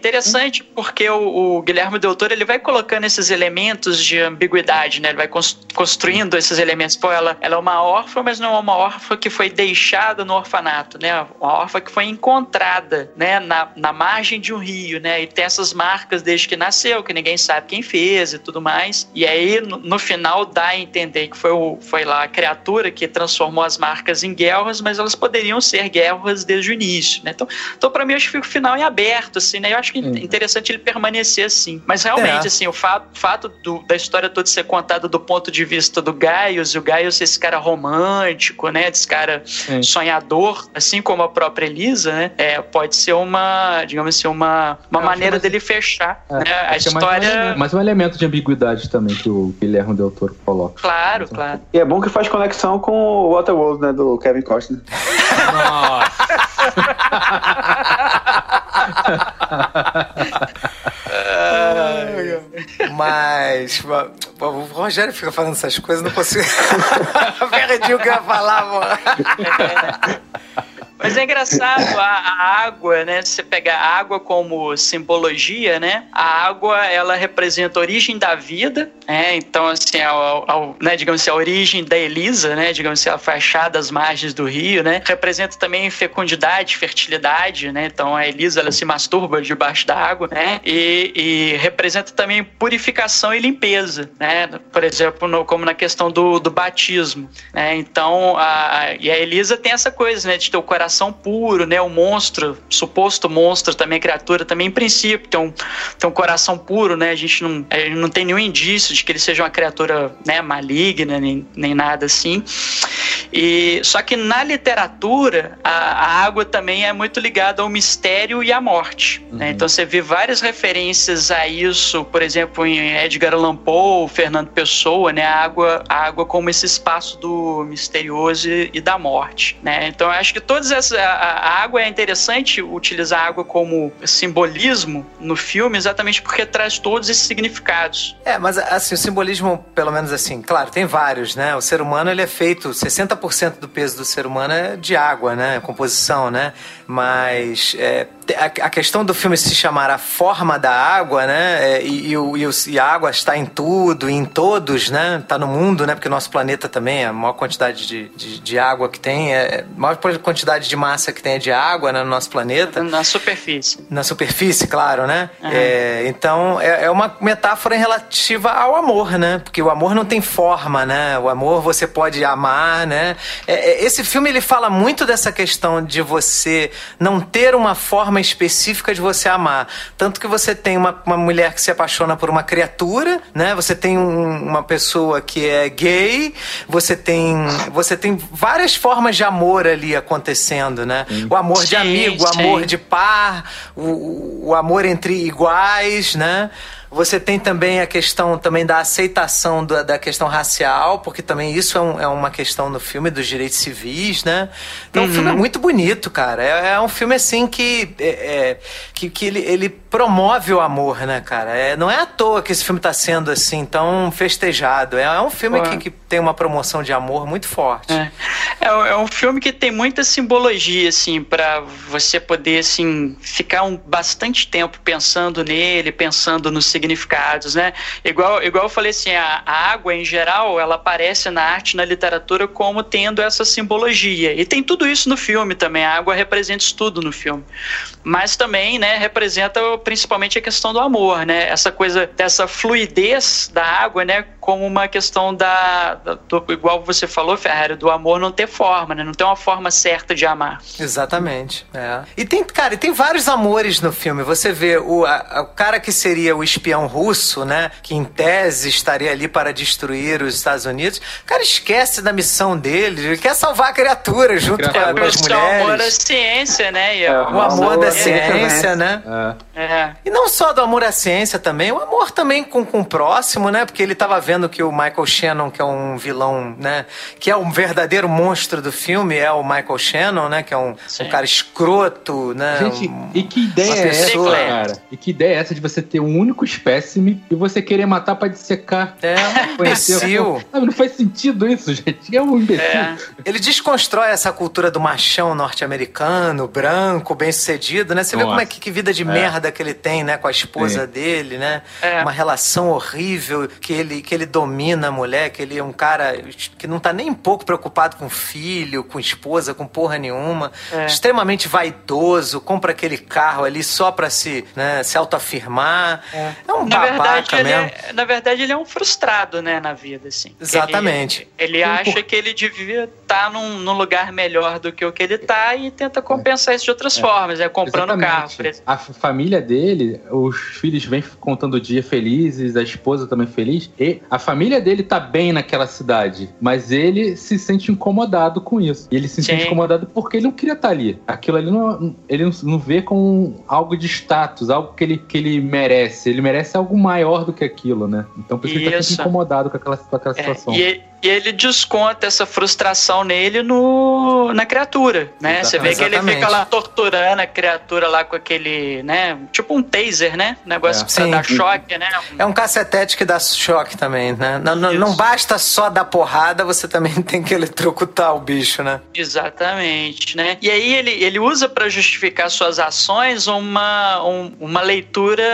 interessante porque o, o Guilherme Del Toro ele vai colocando esses elementos de ambiguidade, né? Ele vai construindo esses elementos. Pô, ela, ela é uma órfã, mas não é uma órfã que foi deixada no orfanato, né? Uma órfã que foi encontrada, né? Na, na margem de um rio, né? E tem essas marcas desde que nasceu, que ninguém sabe quem fez e tudo mais. E aí, no, no final, dá a entender que foi, o, foi lá a criatura que transformou as marcas em guerras, mas elas poderiam ser guerras desde o início, né? Então, então para mim, eu acho que o final em aberto, assim, né? Eu acho que é interessante ele permanecer assim. Mas realmente, é. assim, o fato, fato do, da história toda ser contada do ponto de vista do Gaius, e o Gaius esse cara romântico, né? Esse cara é. sonhador, assim como a própria Elisa, né? É, pode ser uma, digamos assim, uma, uma maneira dele fechar é, né? a história. Mais um, mais um elemento de ambiguidade também que o Guilherme Del Toro coloca. Claro, claro. E é bom que faz conexão com o Waterworld, né? Do Kevin Costner. <laughs> <laughs> Nossa! <laughs> <laughs> Mas o Rogério fica falando essas coisas, não consigo. <laughs> Perdi o que eu ia falar, mano. Mas é engraçado, a, a, água, né? Você pegar a água como simbologia, né? A água, ela representa a origem da vida, né? Então, assim, a, a, né, digamos assim, a origem da Elisa, né? Digamos assim, ela foi achada às margens do rio, né? Representa também fecundidade, fertilidade, né? Então, a Elisa, ela se masturba debaixo da água, né? E, e representa também purificação e limpeza, né? Por exemplo, no, como na questão do, do batismo, né? Então, a, e a Elisa tem essa coisa, né? De ter o coração coração puro, né? O monstro, suposto monstro também, criatura também, em princípio, tem um, tem um coração puro, né? A gente não, a gente não tem nenhum indício de que ele seja uma criatura né, maligna, nem, nem nada assim. E, só que na literatura, a, a água também é muito ligada ao mistério e à morte. Né? Uhum. Né? Então você vê várias referências a isso, por exemplo, em Edgar Allan Poe, Fernando Pessoa, né? A água, a água como esse espaço do misterioso e, e da morte. Né? Então eu acho que todas essas a, a, água é interessante utilizar a água como simbolismo no filme, exatamente porque traz todos esses significados. É, mas assim, o simbolismo, pelo menos assim, claro, tem vários, né? O ser humano ele é feito, 60% do peso do ser humano é de água, né? Composição, né? Mas é, a, questão do filme se chamar A Forma da Água, né? É, e, e, e, e, a água está em tudo, em todos, né? Está no mundo, né? Porque o nosso planeta também, a maior quantidade de, de, de água que tem, é, a maior quantidade de massa que tem de água né, no nosso planeta. Na superfície. Na superfície, claro, né? Uhum. É, então, é, é, uma metáfora relativa ao amor, né? Porque o amor não tem forma, né? O amor você pode amar, né? É, é, esse filme, ele fala muito dessa questão de você não ter uma forma específica de você amar. Tanto que você tem uma, uma mulher que se apaixona por uma criatura, né? Você tem um, uma pessoa que é gay, você tem, você tem várias formas de amor ali acontecendo, né? Sim. O amor de amigo, o amor de par, o, o amor entre iguais, né? Você tem também a questão também da aceitação da, da questão racial, porque também isso é, um, é, uma questão no filme dos direitos civis, né? Então, uhum. o filme é muito bonito, cara. É, é um filme, assim, que, é, é, que, que ele, ele promove o amor, né, cara? É, não é à toa que esse filme está sendo, assim, tão festejado. É, é um filme que, que, tem uma promoção de amor muito forte. É. é, é um filme que tem muita simbologia, assim, para você poder, assim, ficar um, bastante tempo pensando nele, pensando no significado significados, né? Igual, igual eu falei assim, a, a água em geral, ela aparece na arte, na literatura como tendo essa simbologia. E tem tudo isso no filme também. A água representa isso tudo no filme. Mas também, né, representa principalmente a questão do amor, né? Essa coisa dessa fluidez da água, né? Como uma questão da, da do, igual você falou, Ferrari, do amor não ter forma, né? Não tem uma forma certa de amar. Exatamente. É. E tem, cara, e tem vários amores no filme. Você vê o, a, o cara que seria o espião russo, né? Que em tese estaria ali para destruir os Estados Unidos. O cara esquece da missão dele, ele quer salvar a criatura junto com, a, com as mulheres. O amor da ciência, né? E é, o amor da ciência, né? É. é. E não só do amor à ciência também, o amor também com, com o próximo, né? Porque ele estava vendo que o Michael Shannon, que é um vilão, né? Que é um verdadeiro monstro do filme, é o Michael Shannon, né? Que é um, um cara escroto, né? Gente, um, e que ideia é essa, cara? E que ideia é essa de você ter um único espécime e você querer matar pra dissecar? É, <laughs> imbecil. <laughs> Não, não faz sentido isso, gente. É um imbecil. É. Ele desconstrói essa cultura do machão norte-americano, branco, bem-sucedido, né? Você Nossa. vê como é que, que vida de é. merda que ele tem, né? Com a esposa Sim. dele, né? É. Uma relação horrível que ele, que ele domina a mulher, que ele é um cara que não tá nem um pouco preocupado com filho, com esposa, com porra nenhuma. É. Extremamente vaidoso, compra aquele carro ali só pra se, né, se autoafirmar. É, é um na babaca verdade, mesmo. É, na verdade, ele é um frustrado, né, na vida, assim. Exatamente. Ele, ele acha que ele devia estar tá num, num, lugar melhor do que o que ele tá e tenta compensar isso de outras é. formas, é comprando Exatamente. carro. A família dele, os filhos vêm contando o dia felizes, a esposa também feliz, e a família dele tá bem naquela cidade, mas ele se sente incomodado com isso. E ele se Sim. sente incomodado porque ele não queria estar tá ali. Aquilo ali não, ele não vê como algo de status, algo que ele, que ele merece. Ele merece algo maior do que aquilo, né? Então por isso, isso. ele tá incomodado com aquela, com aquela é, situação. E, e ele desconta essa frustração nele no, na criatura, né? Você vê que ele fica lá torturando a criatura lá com aquele, né? Tipo um taser, né? Negócio é. pra Sim. dar choque, né? É um cacetete que dá choque também, né? Não, não, não, basta só dar porrada, você também <laughs> tem que eletrocutar o bicho, né? Exatamente, né? E aí ele, ele usa para justificar suas ações uma, um, uma leitura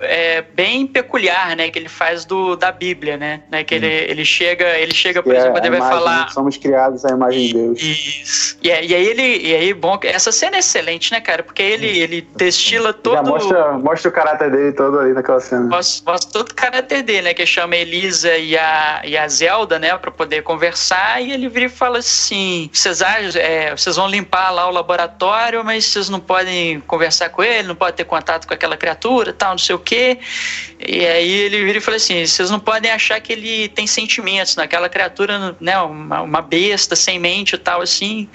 é, bem peculiar, né? Que ele faz do, da Bíblia, né? né? Que hum. ele, ele chega... Ele chega, por exemplo, ele vai falar. Somos criados à imagem de Deus. Isso. E, e aí ele. E aí, bom, essa cena é excelente, né, cara? Porque ele, ele destila todo. Já mostra, mostra o caráter dele todo ali naquela cena. Mostra, mostra todo o caráter dele, né? Que chama Elisa e a, e a Zelda, né? Pra poder conversar. E ele vira e fala assim: vocês, é, vocês vão limpar lá o laboratório, mas vocês não podem conversar com ele, não podem ter contato com aquela criatura, tal, não sei o quê. E aí ele vira e fala assim: vocês não podem achar que ele tem sentimentos naquela aquela criatura, né, uma, uma besta sem mente e tal, assim,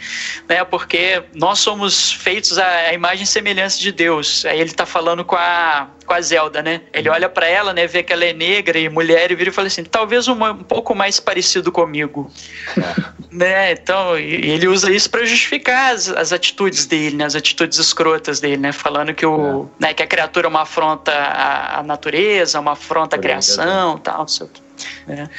né, porque nós somos feitos à, imagem e semelhança de Deus. Aí ele tá falando com a, com a Zelda, né? Ele olha para ela, né, vê que ela é negra e mulher e vira e fala assim, talvez um, um pouco mais parecido comigo. É. <laughs> né? Então, ele usa isso para justificar as, as, atitudes dele, né, as atitudes escrotas dele, né, falando que o, é. né, que a criatura é uma afronta à, à natureza, uma afronta à criação, tal, não sei o que. Né?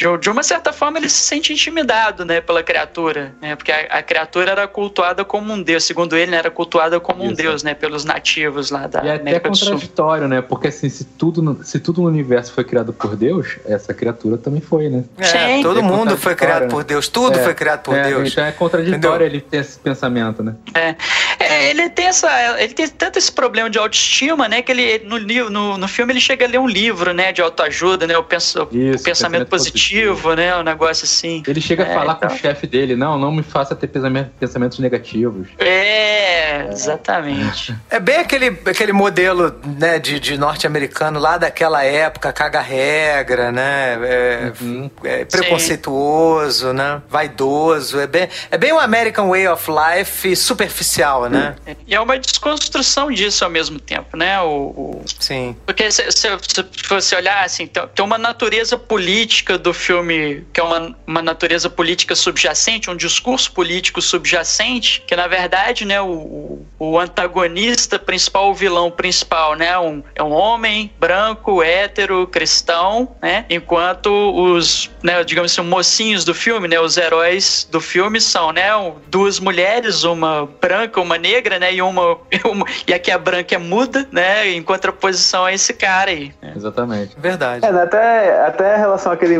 De, de, uma certa forma, ele se sente intimidado né, pela criatura, né? porque a, a, criatura era cultuada como um deus, segundo ele, né, era cultuada como Isso. um deus né, pelos nativos lá da E é até contraditório, né? Porque assim, se tudo, no, se tudo no universo foi criado por Deus, essa criatura também foi, né? É, Sim. todo é mundo foi criado por Deus, tudo é, foi criado por é, Deus. Então é contraditório Entendeu? ele ter esse pensamento, né? É. é. ele tem essa. Ele tem tanto esse problema de autoestima, né? Que ele no, no, no filme ele chega a ler um livro, né? De autoajuda, né? Eu penso, isso, o pensamento, positivo, positivo, né? Um negócio assim. Ele chega é, a falar então... com o chefe dele, não, não me faça ter pensamentos negativos. É, exatamente. É bem aquele, aquele modelo né, de, de norte-americano lá daquela época, caga-regra, né? É, uhum. é preconceituoso, Sim. né? Vaidoso. É bem, é bem um American Way of Life superficial, né? E é uma desconstrução disso ao mesmo tempo, né? O, o... Sim. Porque se, se, se você olhar assim, tem uma natureza política do filme, que é uma, uma natureza política subjacente, um discurso político subjacente, que na verdade, né, o, o antagonista principal, o vilão principal, né, um, é um homem branco, hétero, cristão, né, enquanto os, né, digamos assim, mocinhos do filme, né, os heróis do filme são, né, duas mulheres, uma branca, uma negra, né, e uma, <laughs> uma e aqui a branca é muda, né, em contraposição a esse cara aí. Né. Exatamente. Verdade. É, né, até, até em relação àquele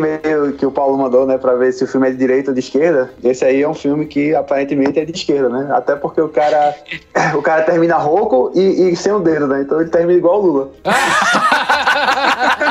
que o Paulo mandou, né, pra ver se o filme é de direita ou de esquerda, esse aí é um filme que aparentemente é de esquerda, né? Até porque o cara, <laughs> o cara termina rouco e, e sem o dedo, né? Então ele termina igual o Lula. <laughs>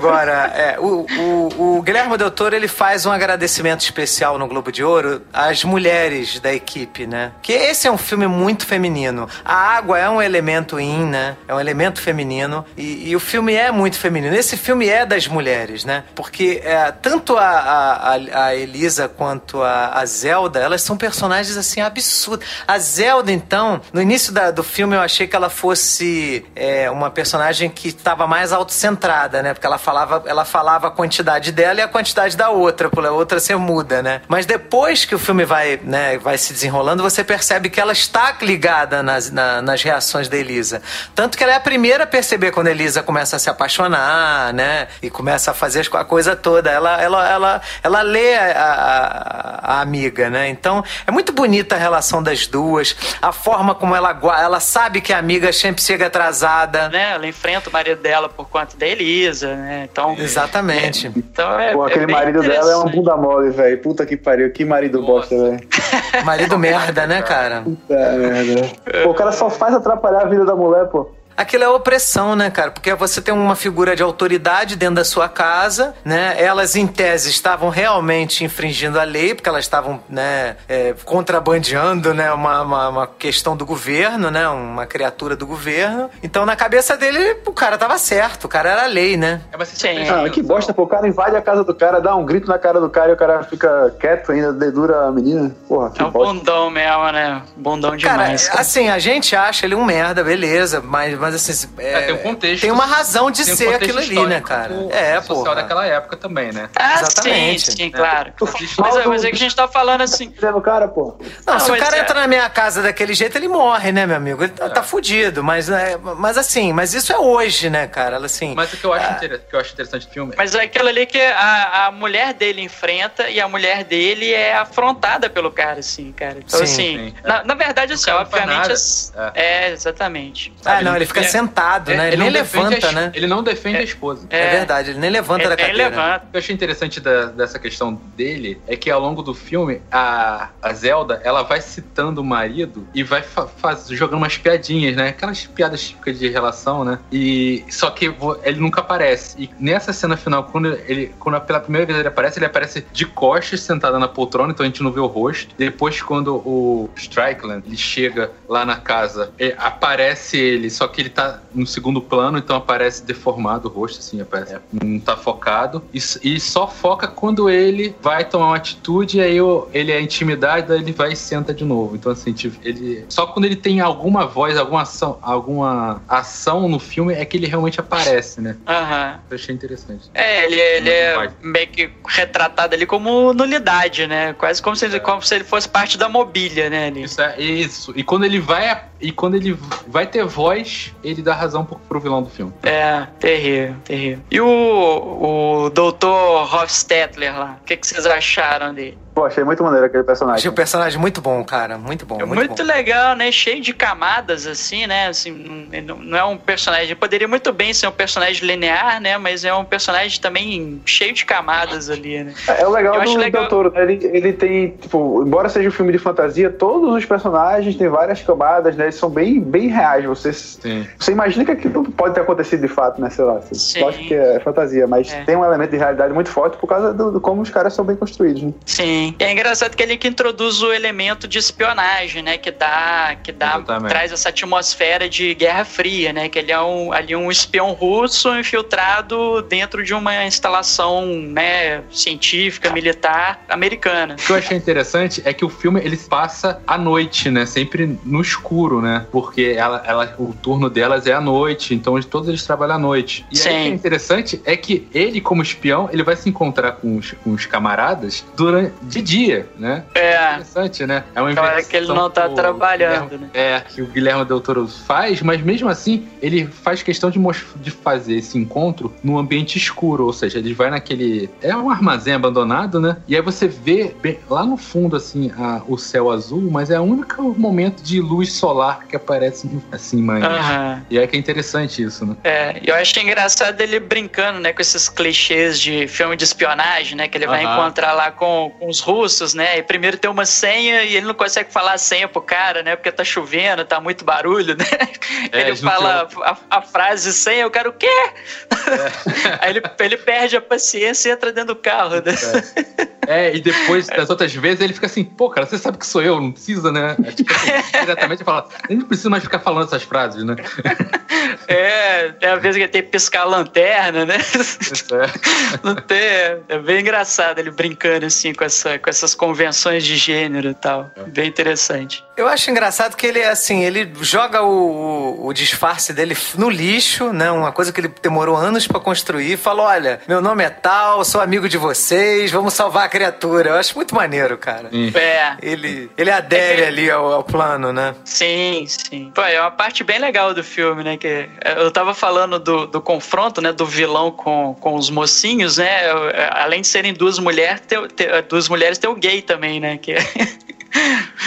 Agora, é, o, o, o Guilherme Del Toro, ele faz um agradecimento especial no Globo de Ouro às mulheres da equipe, né? Que esse é um filme muito feminino. A água é um elemento in, né? É um elemento feminino. E, e o filme é muito feminino. Esse filme é das mulheres, né? Porque é, tanto a, a, a, Elisa quanto a, a Zelda, elas são personagens, assim, absurdos. A Zelda, então, no início da, do filme eu achei que ela fosse é, uma personagem que estava mais autocentrada, né? Porque ela falava, ela falava a quantidade dela e a quantidade da outra, por a outra ser muda, né? Mas depois que o filme vai, né, vai se desenrolando, você percebe que ela está ligada nas, na, nas reações da Elisa. Tanto que ela é a primeira a perceber quando a Elisa começa a se apaixonar, né? E começa a fazer a coisa toda. Ela, ela, ela, ela lê a, a, a amiga, né? Então, é muito bonita a relação das duas, a forma como ela, ela sabe que a amiga sempre chega atrasada. Né? Ela enfrenta o marido dela por conta da Elisa, né? Então, Exatamente. É, então é, Pô, aquele é marido dela é uma bunda mole, velho. Puta que pariu, que marido Nossa. bosta, velho. Marido merda, né, cara? Puta merda. Pô, o cara só faz atrapalhar a vida da mulher, pô. Aquilo é opressão, né, cara? Porque você tem uma figura de autoridade dentro da sua casa, né? Elas, em tese, estavam realmente infringindo a lei, porque elas estavam, né, é, contrabandeando, né, uma, uma, uma, questão do governo, né? Uma criatura do governo. Então, na cabeça dele, o cara tava certo, o cara era a lei, né? É, Sim. Ah, que bosta, pô. O cara invade a casa do cara, dá um grito na cara do cara e o cara fica quieto ainda, dedura a menina. Porra, que É um bosta. bundão mesmo, né? Bundão demais. Cara, assim, a gente acha ele um merda, beleza, mas, mas assim, é, É, tem um contexto. tem uma razão de um ser contexto aquilo ali, né, cara? É, social pô. daquela época também, né? Ah, Exatamente. sim, sim, claro. Mas, é- mas é que a gente tá falando assim. no cara, pô. Não, Não, se o mas cara é- entra na minha casa daquele jeito, ele morre, né, meu amigo? Ele tá, tá fudido, mas, é, mas assim, mas isso é hoje, né, cara? Assim, Mas o que eu acho, inter- que eu acho interessante do filme Mas é aquilo ali que a, a mulher dele enfrenta e a mulher dele é afrontada pelo cara, assim, cara. Então, Sim, assim, sim. Na, na verdade, assim, obviamente. É. exatamente. ah, não, ele fica é- sentado, né? Ele, não nem levanta, a, né? Ele não defende a esposa. É, verdade, ele nem levanta da Ele nem cadeira. levanta. O que eu achei interessante da- dessa questão dele é que ao longo do filme, a, a Zelda, ela vai citando o marido e vai fa- faz- jogando umas piadinhas, né? Aquelas piadas típicas de relação, né? E só que ele nunca aparece. E nessa cena final, quando ele, quando pela primeira vez ele aparece, ele aparece de costas, sentado na poltrona, então a gente não vê o rosto. Depois, quando o Strickland ele chega lá na casa, é, aparece ele, só que ele tá no segundo plano, então aparece deformado o rosto, assim, aparece, não tá focado. E, e só foca quando ele vai tomar uma atitude, e aí o- ele é intimidado, aí ele vai e senta de novo. Então, assim, tipo, ele. Só quando ele tem alguma voz, alguma ação, alguma ação no filme é que ele realmente aparece, né? Aham. Eu achei interessante. É, ele, ele é meio que retratado ali como nulidade, né? Quase como se, ele, como se ele fosse parte da mobília, né? Ali. Isso é isso. E quando ele vai e quando ele vai ter voz, ele dá razão pro, pro vilão do filme. É, terrível, terrível. E o, o Dr. Hofstetler lá, o que, que vocês acharam dele? Pô, achei muito maneiro aquele personagem. Achei o personagem muito bom, cara. Muito bom. É Muito, muito, bom. legal, né? Cheio de camadas, assim, né? Assim, não- não, é um personagem. Poderia muito bem ser um personagem linear, né? Mas é um personagem também cheio de camadas ali, né? É, é o legal Eu do legal- Toro, né? Ele, ele tem, tipo, embora seja um filme de fantasia, todos os personagens têm várias camadas, né? Eles são bem, bem reais. Você, Sim. você imagina que aquilo pode ter acontecido de fato, né? Sei lá. Você Sim. acha que é fantasia, mas É. tem um elemento de realidade muito forte por causa do, do como os caras são bem construídos, né? Sim. E é engraçado que ele que introduz o elemento de espionagem, né? Que dá, que dá, Exatamente. traz essa atmosfera de Guerra Fria, né? Que ele é um, ali um espião russo infiltrado dentro de uma instalação, né? Científica, militar americana. O que eu achei interessante é que o filme ele passa à noite, né? Sempre no escuro, né? Porque ela, ela, o turno delas é à noite, então todos eles trabalham à noite. E aí o que é Sim. interessante é que ele, como espião, ele vai se encontrar com os, com os camaradas durante de dia, né? É. Interessante, né? É uma Claro que ele não tá trabalhando, né? É, que o Guilherme Del Toro faz, mas mesmo assim, ele faz questão de, de fazer esse encontro num ambiente escuro, ou seja, ele vai naquele... É um armazém abandonado, né? E aí você vê bem- lá no fundo, assim, a- o céu azul, mas é o único momento de luz solar que aparece assim mais. Aham. E é que é interessante isso, né? É, e eu acho engraçado ele brincando, né, com esses clichês de filme de espionagem, né, que ele vai Aham. encontrar lá com, com os russos, né, e primeiro tem uma senha e ele não consegue falar a senha pro cara, né, porque tá chovendo, tá muito barulho, né, <laughs> É, ele fala a, a frase senha, o cara, o quê? <laughs> Aí ele, ele perde a paciência e entra dentro do carro, né. É, e depois das outras vezes ele fica assim, pô, cara, você sabe que sou eu, não precisa, né? É, tipo, assim, <laughs> diretamente fala, gente não precisa mais ficar falando essas frases, né? É, tem a vez que ele tem que piscar a lanterna, né, É. não tem, é bem engraçado ele brincando assim com, essa, com essas convenções de gênero e tal, bem interessante. Eu acho engraçado que ele, assim, ele joga o, o, o disfarce dele no lixo, né? Uma coisa que ele demorou anos pra construir. Fala, olha, meu nome é tal, sou amigo de vocês, vamos salvar a criatura. Eu acho muito maneiro, cara. É, Ele, ele adere ali ao, ao plano, né? sim, sim. Pô, é uma parte bem legal do filme, né? Que eu tava falando do, do confronto, né? Do vilão com, com os mocinhos, né? Além de serem duas mulheres, duas mulheres, tem o gay também, né? Que <laughs> <laughs>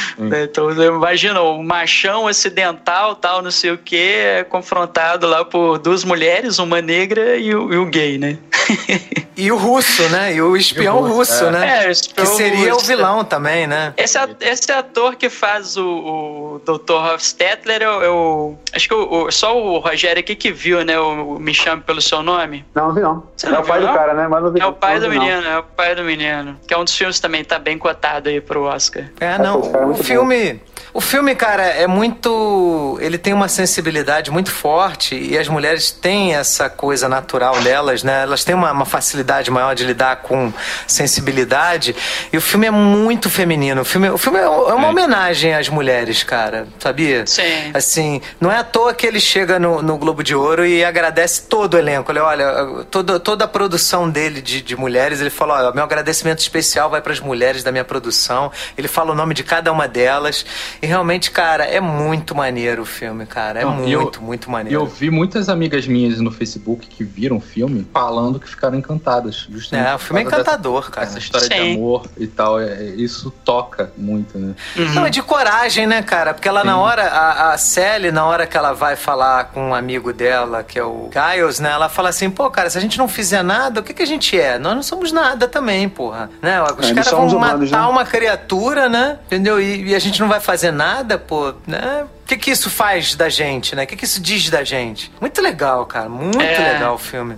Então, eu imagino, o machão ocidental, tal, não sei o que, é confrontado lá por duas mulheres, uma negra e o, e o gay, né? <laughs> E o russo, né? E o espião E o russo, russo, é. né? É, o espião que seria russo. o vilão também, né? Esse, esse ator que faz o, o Dr. Hofstetler, eu, eu acho que só o Rogério aqui que viu, né? O, o Me Chame Pelo Seu Nome. Não, vi não. Você é não o pai viu, do não? cara, né? Mas não vi É o pai não do menino, é o pai do menino. Que é um dos filmes também tá bem cotado aí pro Oscar. É, não. esse cara é O filme. O filme, cara, é muito. Ele tem uma sensibilidade muito forte e as mulheres têm essa coisa natural delas, né? Elas têm uma, uma facilidade maior de lidar com sensibilidade. E o filme é muito feminino. O filme, o filme é uma homenagem às mulheres, cara, sabia? Sim. Assim, não é à toa que ele chega no, no Globo de Ouro e agradece todo o elenco. Ele, olha, toda, toda a produção dele de, de mulheres, ele fala, olha, meu agradecimento especial vai para as mulheres da minha produção. Ele fala o nome de cada uma delas. E realmente, cara, é muito maneiro o filme, cara. É Não, e eu- muito, muito E maneiro. eu vi muitas amigas minhas no Facebook que viram o filme falando que ficaram encantadas. Justamente É, o filme é causa dessa- encantador, cara. Essa história de Sim. amor e tal, é- é- isso toca muito, né? Não, é de coragem, né, cara? Porque ela, na Sim. hora, a, a Sally, na hora que ela vai falar com um amigo dela, que é o Giles, né? Ela fala assim, pô, cara, se a gente não fizer nada, o que, que a gente é? Nós não somos nada também, porra. Né? Os eles caras são vão os matar humanos, né? uma criatura, né? Entendeu? E, e a gente não vai fazer nada, pô, né? O que, que isso faz da gente, né? O que, que isso diz da gente? Muito legal, cara. Muito É. legal o filme.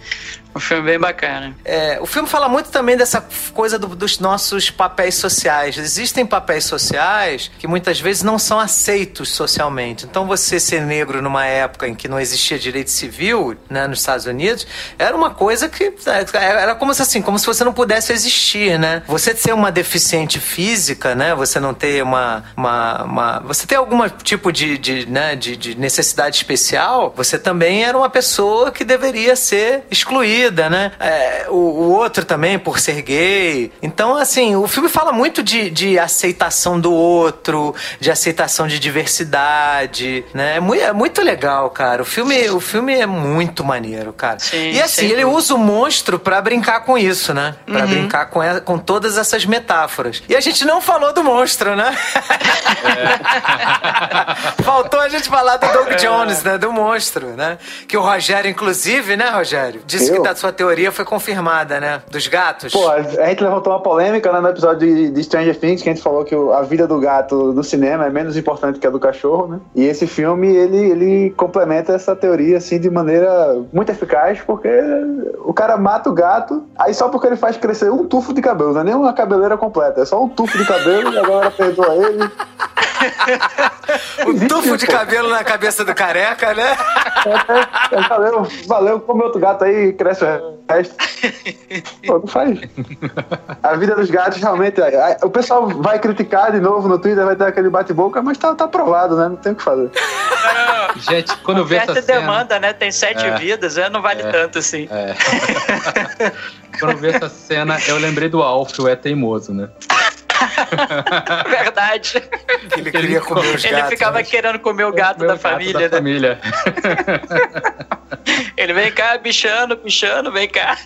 Um filme bem bacana. É, o filme fala muito também dessa coisa do- dos nossos papéis sociais. Existem papéis sociais que muitas vezes não são aceitos socialmente. Então, você ser negro numa época em que não existia direito civil, né, nos Estados Unidos, era uma coisa que é, era como se assim, como se você não pudesse existir, né? Você ser uma deficiente física, né? Você não ter uma, uma, uma- você ter algum tipo de, de, né, de, de necessidade especial, você também era uma pessoa que deveria ser excluída, né? É, o, o outro também por ser gay. Então, assim, o filme fala muito de, de aceitação do outro, de aceitação de diversidade, né? É muito, é muito legal, cara. O filme, o filme é muito maneiro, cara. Sim, e assim, ele usa o monstro pra brincar com isso, né? Pra brincar com, com todas essas metáforas. E a gente não falou do monstro, né? <laughs> Faltou a gente falar do Doug Jones, né? Do monstro, né? Que o Rogério, inclusive, né, Rogério? Disse Eu? que da sua teoria foi confirmada, né? Dos gatos. Pô, a gente levantou uma polêmica né, no episódio de, de Stranger Things, que a gente falou que o- a vida do gato do cinema é menos importante que a do cachorro, né? E esse filme, ele, ele complementa essa teoria, assim, de maneira muito eficaz, porque o cara mata o gato, aí só porque ele faz crescer um tufo de cabelo, não é nem uma cabeleira completa, é só um tufo de cabelo e a galera perdoa ele. o <laughs> tufo de cabelo na cabeça do careca, né? É, valeu, valeu, come outro gato aí cresce resto. <laughs> Pô, não faz. A vida dos gatos realmente. é- é- O pessoal vai criticar de novo no Twitter, vai ter aquele bate-boca, mas tá, tá aprovado, né? Não tem o que fazer. <laughs> Gente, quando eu vi essa cena... demanda, né? Tem sete É. vidas, né? Não vale É. tanto assim. É. <laughs> quando eu vi essa cena, eu lembrei do Alf, o É Teimoso, né? <laughs> Verdade. Ele queria comer os Ele gatos. ficava né? querendo comer o gato Meu da família, da né? família. <laughs> Ele vem cá, bichano, bichano, vem cá. <laughs>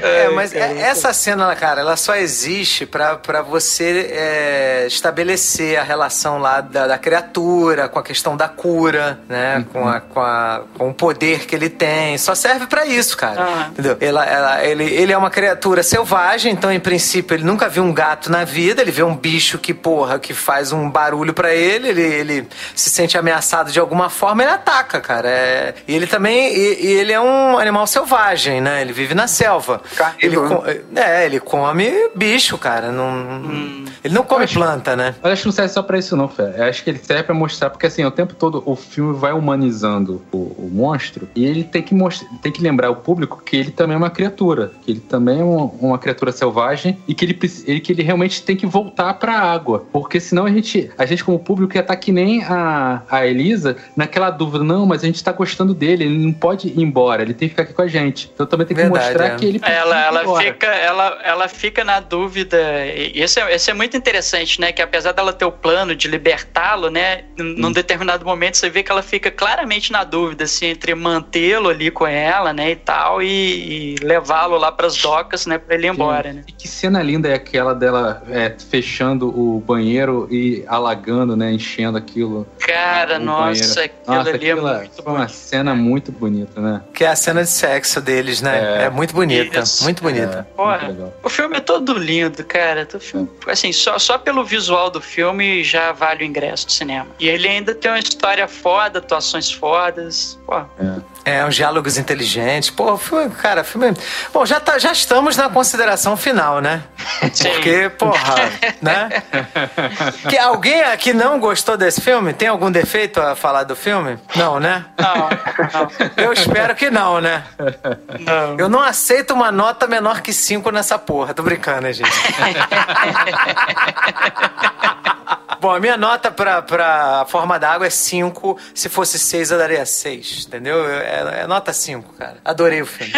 É, mas é, essa cena, cara, ela só existe pra, pra você é, estabelecer a relação lá da, da, criatura, com a questão da cura, né? Uhum. Com, a, com, a, com o poder que ele tem. Só serve para isso, cara. Uhum. Entendeu? Ela, ela, ele, ele é uma criatura selvagem, então, em princípio, ele nunca viu um gato na vida, ele vê um bicho que, porra, que faz um barulho para ele, ele, ele se sente ameaçado de alguma forma, ele ataca, cara. É, e ele também, e, e ele é um animal selvagem, né? Ele vive na selva. Ele, com, é, ele come bicho, cara. Não, hum. Ele não come acho, planta, né? Eu acho que não serve só pra isso, não, Fé. Eu acho que ele serve pra mostrar, porque assim, o tempo todo o filme vai humanizando o, o monstro e ele tem que mostrar, tem que lembrar o público que ele também é uma criatura, que ele também é uma, uma criatura selvagem e que ele, ele, que ele realmente tem que voltar pra água. Porque senão a gente, a gente como público ia estar tá que nem a, a Elisa naquela dúvida, não, mas a gente tá gostando dele, ele não pode ir embora, ele tem que ficar aqui com a gente. Então também tem que Verdade, mostrar é. que ele ela, ela fica ela, ela fica na dúvida. E isso é, isso é muito interessante né? Que apesar dela ter o plano de libertá-lo né? Num hum. determinado momento você vê que ela fica claramente na dúvida assim entre mantê-lo ali com ela né? E tal e, e levá-lo lá para as docas né? Para ele ir embora né? e que cena linda é aquela dela é, fechando o banheiro e alagando né? Enchendo aquilo. Cara nossa aquilo nossa, ali é muito foi uma cena muito bonita né? Que é a cena de sexo deles né? É, é muito bonita. Muito bonita. É, Porra, o filme é todo lindo, cara. O filme, assim, só, só pelo visual do filme já vale o ingresso do cinema. E ele ainda tem uma história foda, atuações fodas. Porra. É. É, uns diálogos inteligentes. Pô, filme, cara, filme. Bom, já, tá, já estamos na consideração final, né? <laughs> Sim. Porque, porra, né? Que alguém aqui não gostou desse filme? Tem algum defeito a falar do filme? Não, né? Não, não. Eu espero que não, né? Não. Eu não aceito uma nota menor que 5 nessa porra. Tô brincando, né, gente? <laughs> Bom, a minha nota pra, pra forma d'água é 5. Se fosse 6, eu daria 6, entendeu? É, é nota 5, cara. Adorei o filme.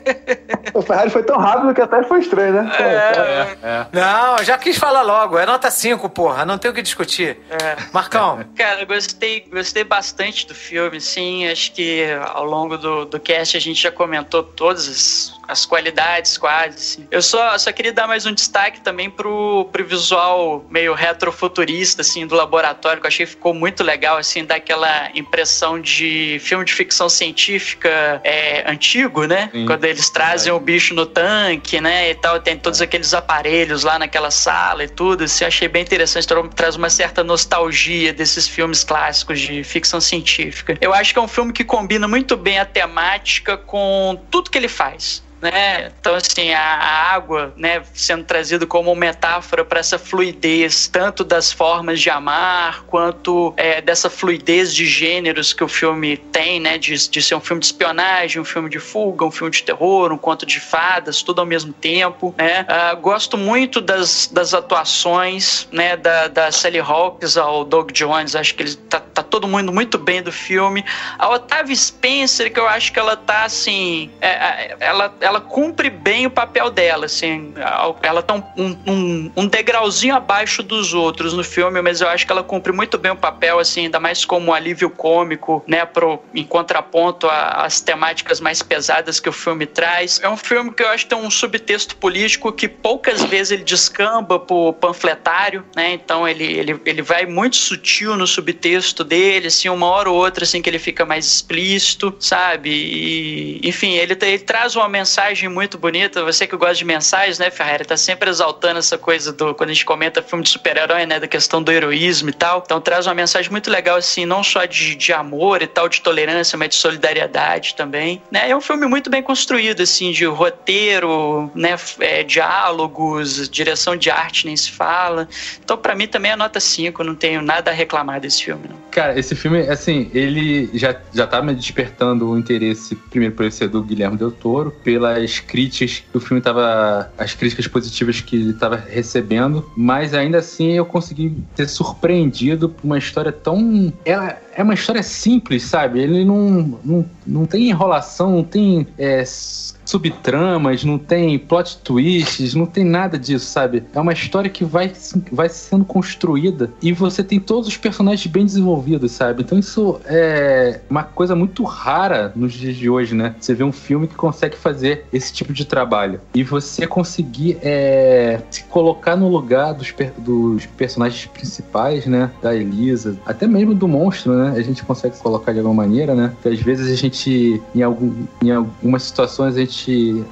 <laughs> o Ferrari foi tão rápido que até foi estranho, né? É, é, é. Não, já quis falar logo. É nota 5, porra. Não tem o que discutir. É. Marcão. Cara, eu gostei, gostei bastante do filme, sim. Acho que ao longo do, do cast a gente já comentou todas as as qualidades quase. Assim. Eu só, só queria dar mais um destaque também pro, pro visual meio retrofuturista, assim, do laboratório, que eu achei que ficou muito legal, assim, daquela impressão de filme de ficção científica é, antigo, né? Sim, Quando eles trazem o bicho no tanque, né, e tal, tem todos aqueles aparelhos lá naquela sala e tudo, assim, eu achei bem interessante, traz uma certa nostalgia desses filmes clássicos de ficção científica. Eu acho que é um filme que combina muito bem a temática com tudo que ele faz né? Então, assim, a, água, né, sendo trazida como metáfora para essa fluidez, tanto das formas de amar, quanto é, dessa fluidez de gêneros que o filme tem, né? De, de ser um filme de espionagem, um filme de fuga, um filme de terror, um conto de fadas, tudo ao mesmo tempo, né? Uh, gosto muito das, das atuações, né? Da, da Sally Hawkins ao Doug Jones, acho que ele tá, tá todo mundo muito bem do filme. A Otávia Spencer, que eu acho que ela tá, assim, é, é ela ela cumpre bem o papel dela, assim, ela tá um, um, um, degrauzinho abaixo dos outros no filme, mas eu acho que ela cumpre muito bem o papel, assim, ainda mais como alívio cômico, né, pro, em contraponto às temáticas mais pesadas que o filme traz. É um filme que eu acho que tem um subtexto político que poucas vezes ele descamba pro panfletário, né, então ele, ele, ele vai muito sutil no subtexto dele, assim, uma hora ou outra, assim, que ele fica mais explícito, sabe, e, enfim, ele, ele traz uma mensagem mensagem muito bonita. Você que gosta de mensagens, né, Ferreira? Tá sempre exaltando essa coisa do. Quando a gente comenta filme de super-herói, né? Da questão do heroísmo e tal. Então traz uma mensagem muito legal, assim, não só de, de amor e tal, de tolerância, mas de solidariedade também. Né? É um filme muito bem construído, assim, de roteiro, né? É, diálogos, direção de arte, nem se fala. Então, para mim, também é nota 5. Não tenho nada a reclamar desse filme, não. Cara, esse filme, assim, ele já, já tá me despertando o interesse, primeiro por ser do Guilherme Del Toro, pela pelas críticas que o filme tava. as críticas positivas que ele estava recebendo, mas ainda assim eu consegui ser surpreendido por uma história tão. Ela é uma história simples, sabe? Ele não, não, não tem enrolação, não tem. É, subtramas, não tem plot twists, não tem nada disso, sabe? É uma história que vai, vai sendo construída e você tem todos os personagens bem desenvolvidos, sabe? Então isso é uma coisa muito rara nos dias de hoje, né? Você vê um filme que consegue fazer esse tipo de trabalho e você conseguir é, se colocar no lugar dos, dos personagens principais, né? Da Elisa, até mesmo do monstro, né? A gente consegue colocar de alguma maneira, né? Que às vezes a gente, em, algum, em algumas situações, a gente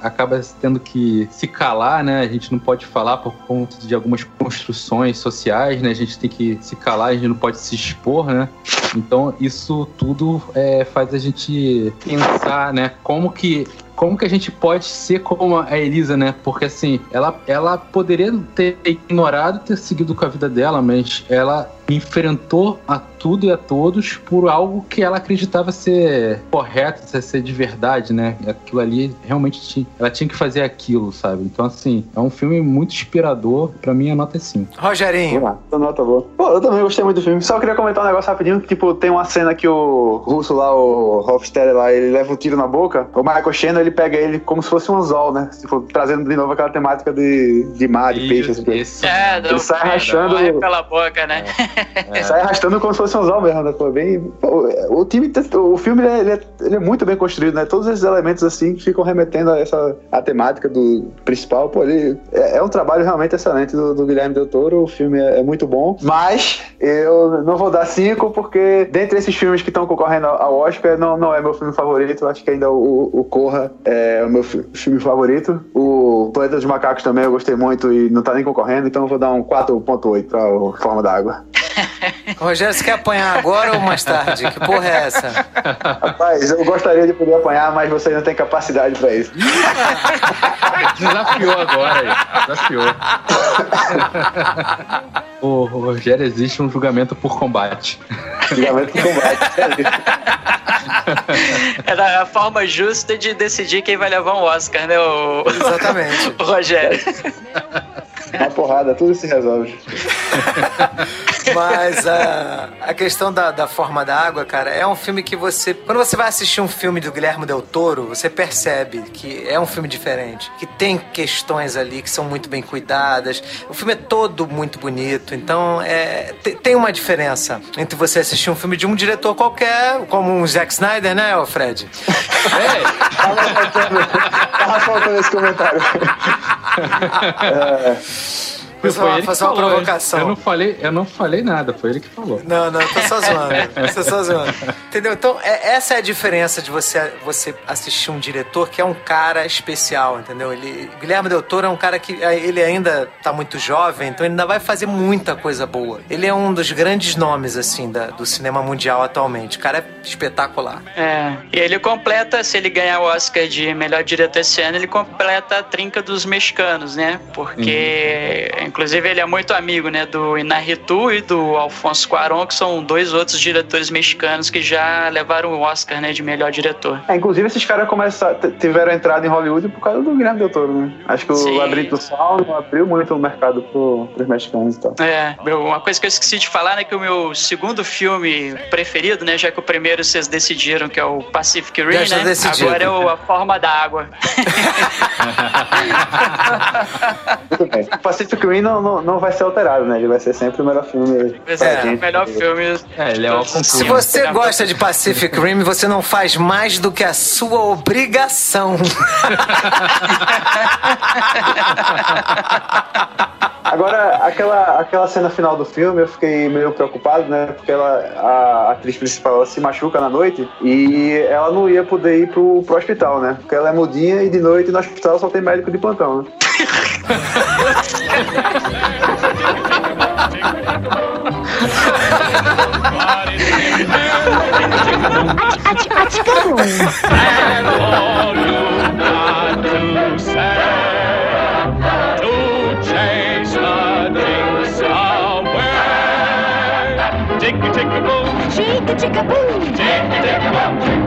acaba tendo que se calar, né? A gente não pode falar por conta de algumas construções sociais, né? A gente tem que se calar, a gente não pode se expor, né? Então isso tudo é, faz a gente pensar, né? Como que como que a gente pode ser como a Elisa, né? Porque assim, ela, ela poderia ter ignorado, ter seguido com a vida dela, mas ela enfrentou a tudo e a todos por algo que ela acreditava ser correto, ser de verdade, né? Aquilo ali realmente tinha, ela tinha que fazer aquilo, sabe? Então, assim, é um filme muito inspirador. Pra mim, a nota é 5. Rogerinho. Vamos lá, nota boa. Pô, eu também gostei muito do filme. Só queria comentar um negócio rapidinho, que, tipo, tem uma cena que o russo lá, o Hofstadter lá, ele leva um tiro na boca. O Michael Shannon, ele pega ele como se fosse um anzol, né? Tipo, trazendo de novo aquela temática de, de mar, de peixe, assim. Isso, É, Ele sai arrastando... Morre pela boca, né? É. Sai arrastando como se fosse um anzol mesmo, né? Pô, bem... Pô, o time, o filme, é, ele, é, ele é muito bem construído, né? Todos esses elementos, assim, ficam remetendo a essa a temática do principal. Pô, ele é, é um trabalho realmente excelente do, do Guilherme Del Toro. O filme é, é muito bom. Mas eu não vou dar cinco, porque dentre esses filmes que estão concorrendo ao Oscar, não, não é meu filme favorito. Acho que ainda o, o Corra é o meu filme favorito. O Planeta dos Macacos também eu gostei muito e não tá nem concorrendo, então eu vou dar um 4.8 pra o Forma d'Água. <laughs> Rogério, você quer apanhar agora ou mais tarde? Que porra é essa? Rapaz, eu gostaria de poder apanhar, mas você não tem capacidade pra isso. <laughs> Desafiou agora aí. Desafiou. <laughs> Ô, Rogério, existe um julgamento por combate. Julgamento por combate. É a forma justa de decidir quem vai levar um Oscar, né, o, Exatamente. o Rogério? Uma porrada, tudo se resolve. Mas a, a questão da, da forma da água, cara, é um filme que você. Quando você vai assistir um filme do Guilherme Del Toro, você percebe que é um filme diferente. Que tem questões ali que são muito bem cuidadas. O filme é todo muito bonito. Então, é, te- tem uma diferença entre você assistir um filme de um diretor qualquer, como um Zack Snyder, né, Fred? <laughs> Tava faltando, tava faltando esse comentário. <laughs> Fazer uma, fazer uma falou, provocação. Eu não, falei, eu não falei nada, foi ele que falou. Não, não, tô só zoando. <laughs> tô só zoando. Entendeu? Então, é- essa é a diferença de você, você assistir um diretor que é um cara especial, entendeu? Ele, Guilherme Del Toro é um cara que eh, ele ainda tá muito jovem, então ele ainda vai fazer muita coisa boa. Ele é um dos grandes nomes, assim, da- do cinema mundial atualmente. O cara é espetacular. É, e ele completa, se ele ganhar o Oscar de melhor diretor esse ano, ele completa a trinca dos mexicanos, né? Porque, inclusive, ele é muito amigo, né, do Inarritu e do Alfonso Cuarón, que são dois outros diretores mexicanos que já levaram o Oscar, né, de melhor diretor. É, inclusive, esses caras começaram, tiveram entrada em Hollywood por causa do Guilherme Del Toro, né? Acho que o Sim. Labirinto do Saulo abriu muito o mercado pro, pros mexicanos e tal. É, meu, uma coisa que eu esqueci de falar, né, que o meu segundo filme preferido, né, já que o primeiro vocês decidiram que é o Pacific Rim, né, decidido. agora é o A Forma da Água. <laughs> Muito bem. O Pacific Rim não, não, não vai ser alterado, né? Ele vai ser sempre o melhor filme. Pra é, o melhor filme. É, ele é o. Se você gosta de Pacific <laughs> Rim, você não faz mais do que a sua obrigação. <laughs> Agora, aquela, aquela cena final do filme, eu fiquei meio preocupado, né? Porque ela, a atriz principal ela se machuca na noite e ela não ia poder ir pro, pro hospital, né? Porque ela é mudinha e de noite no hospital só tem médico de plantão, né? <laughs> Chicka-chicka-boom! Chicka-chicka-boom! Chicka-chicka-boom!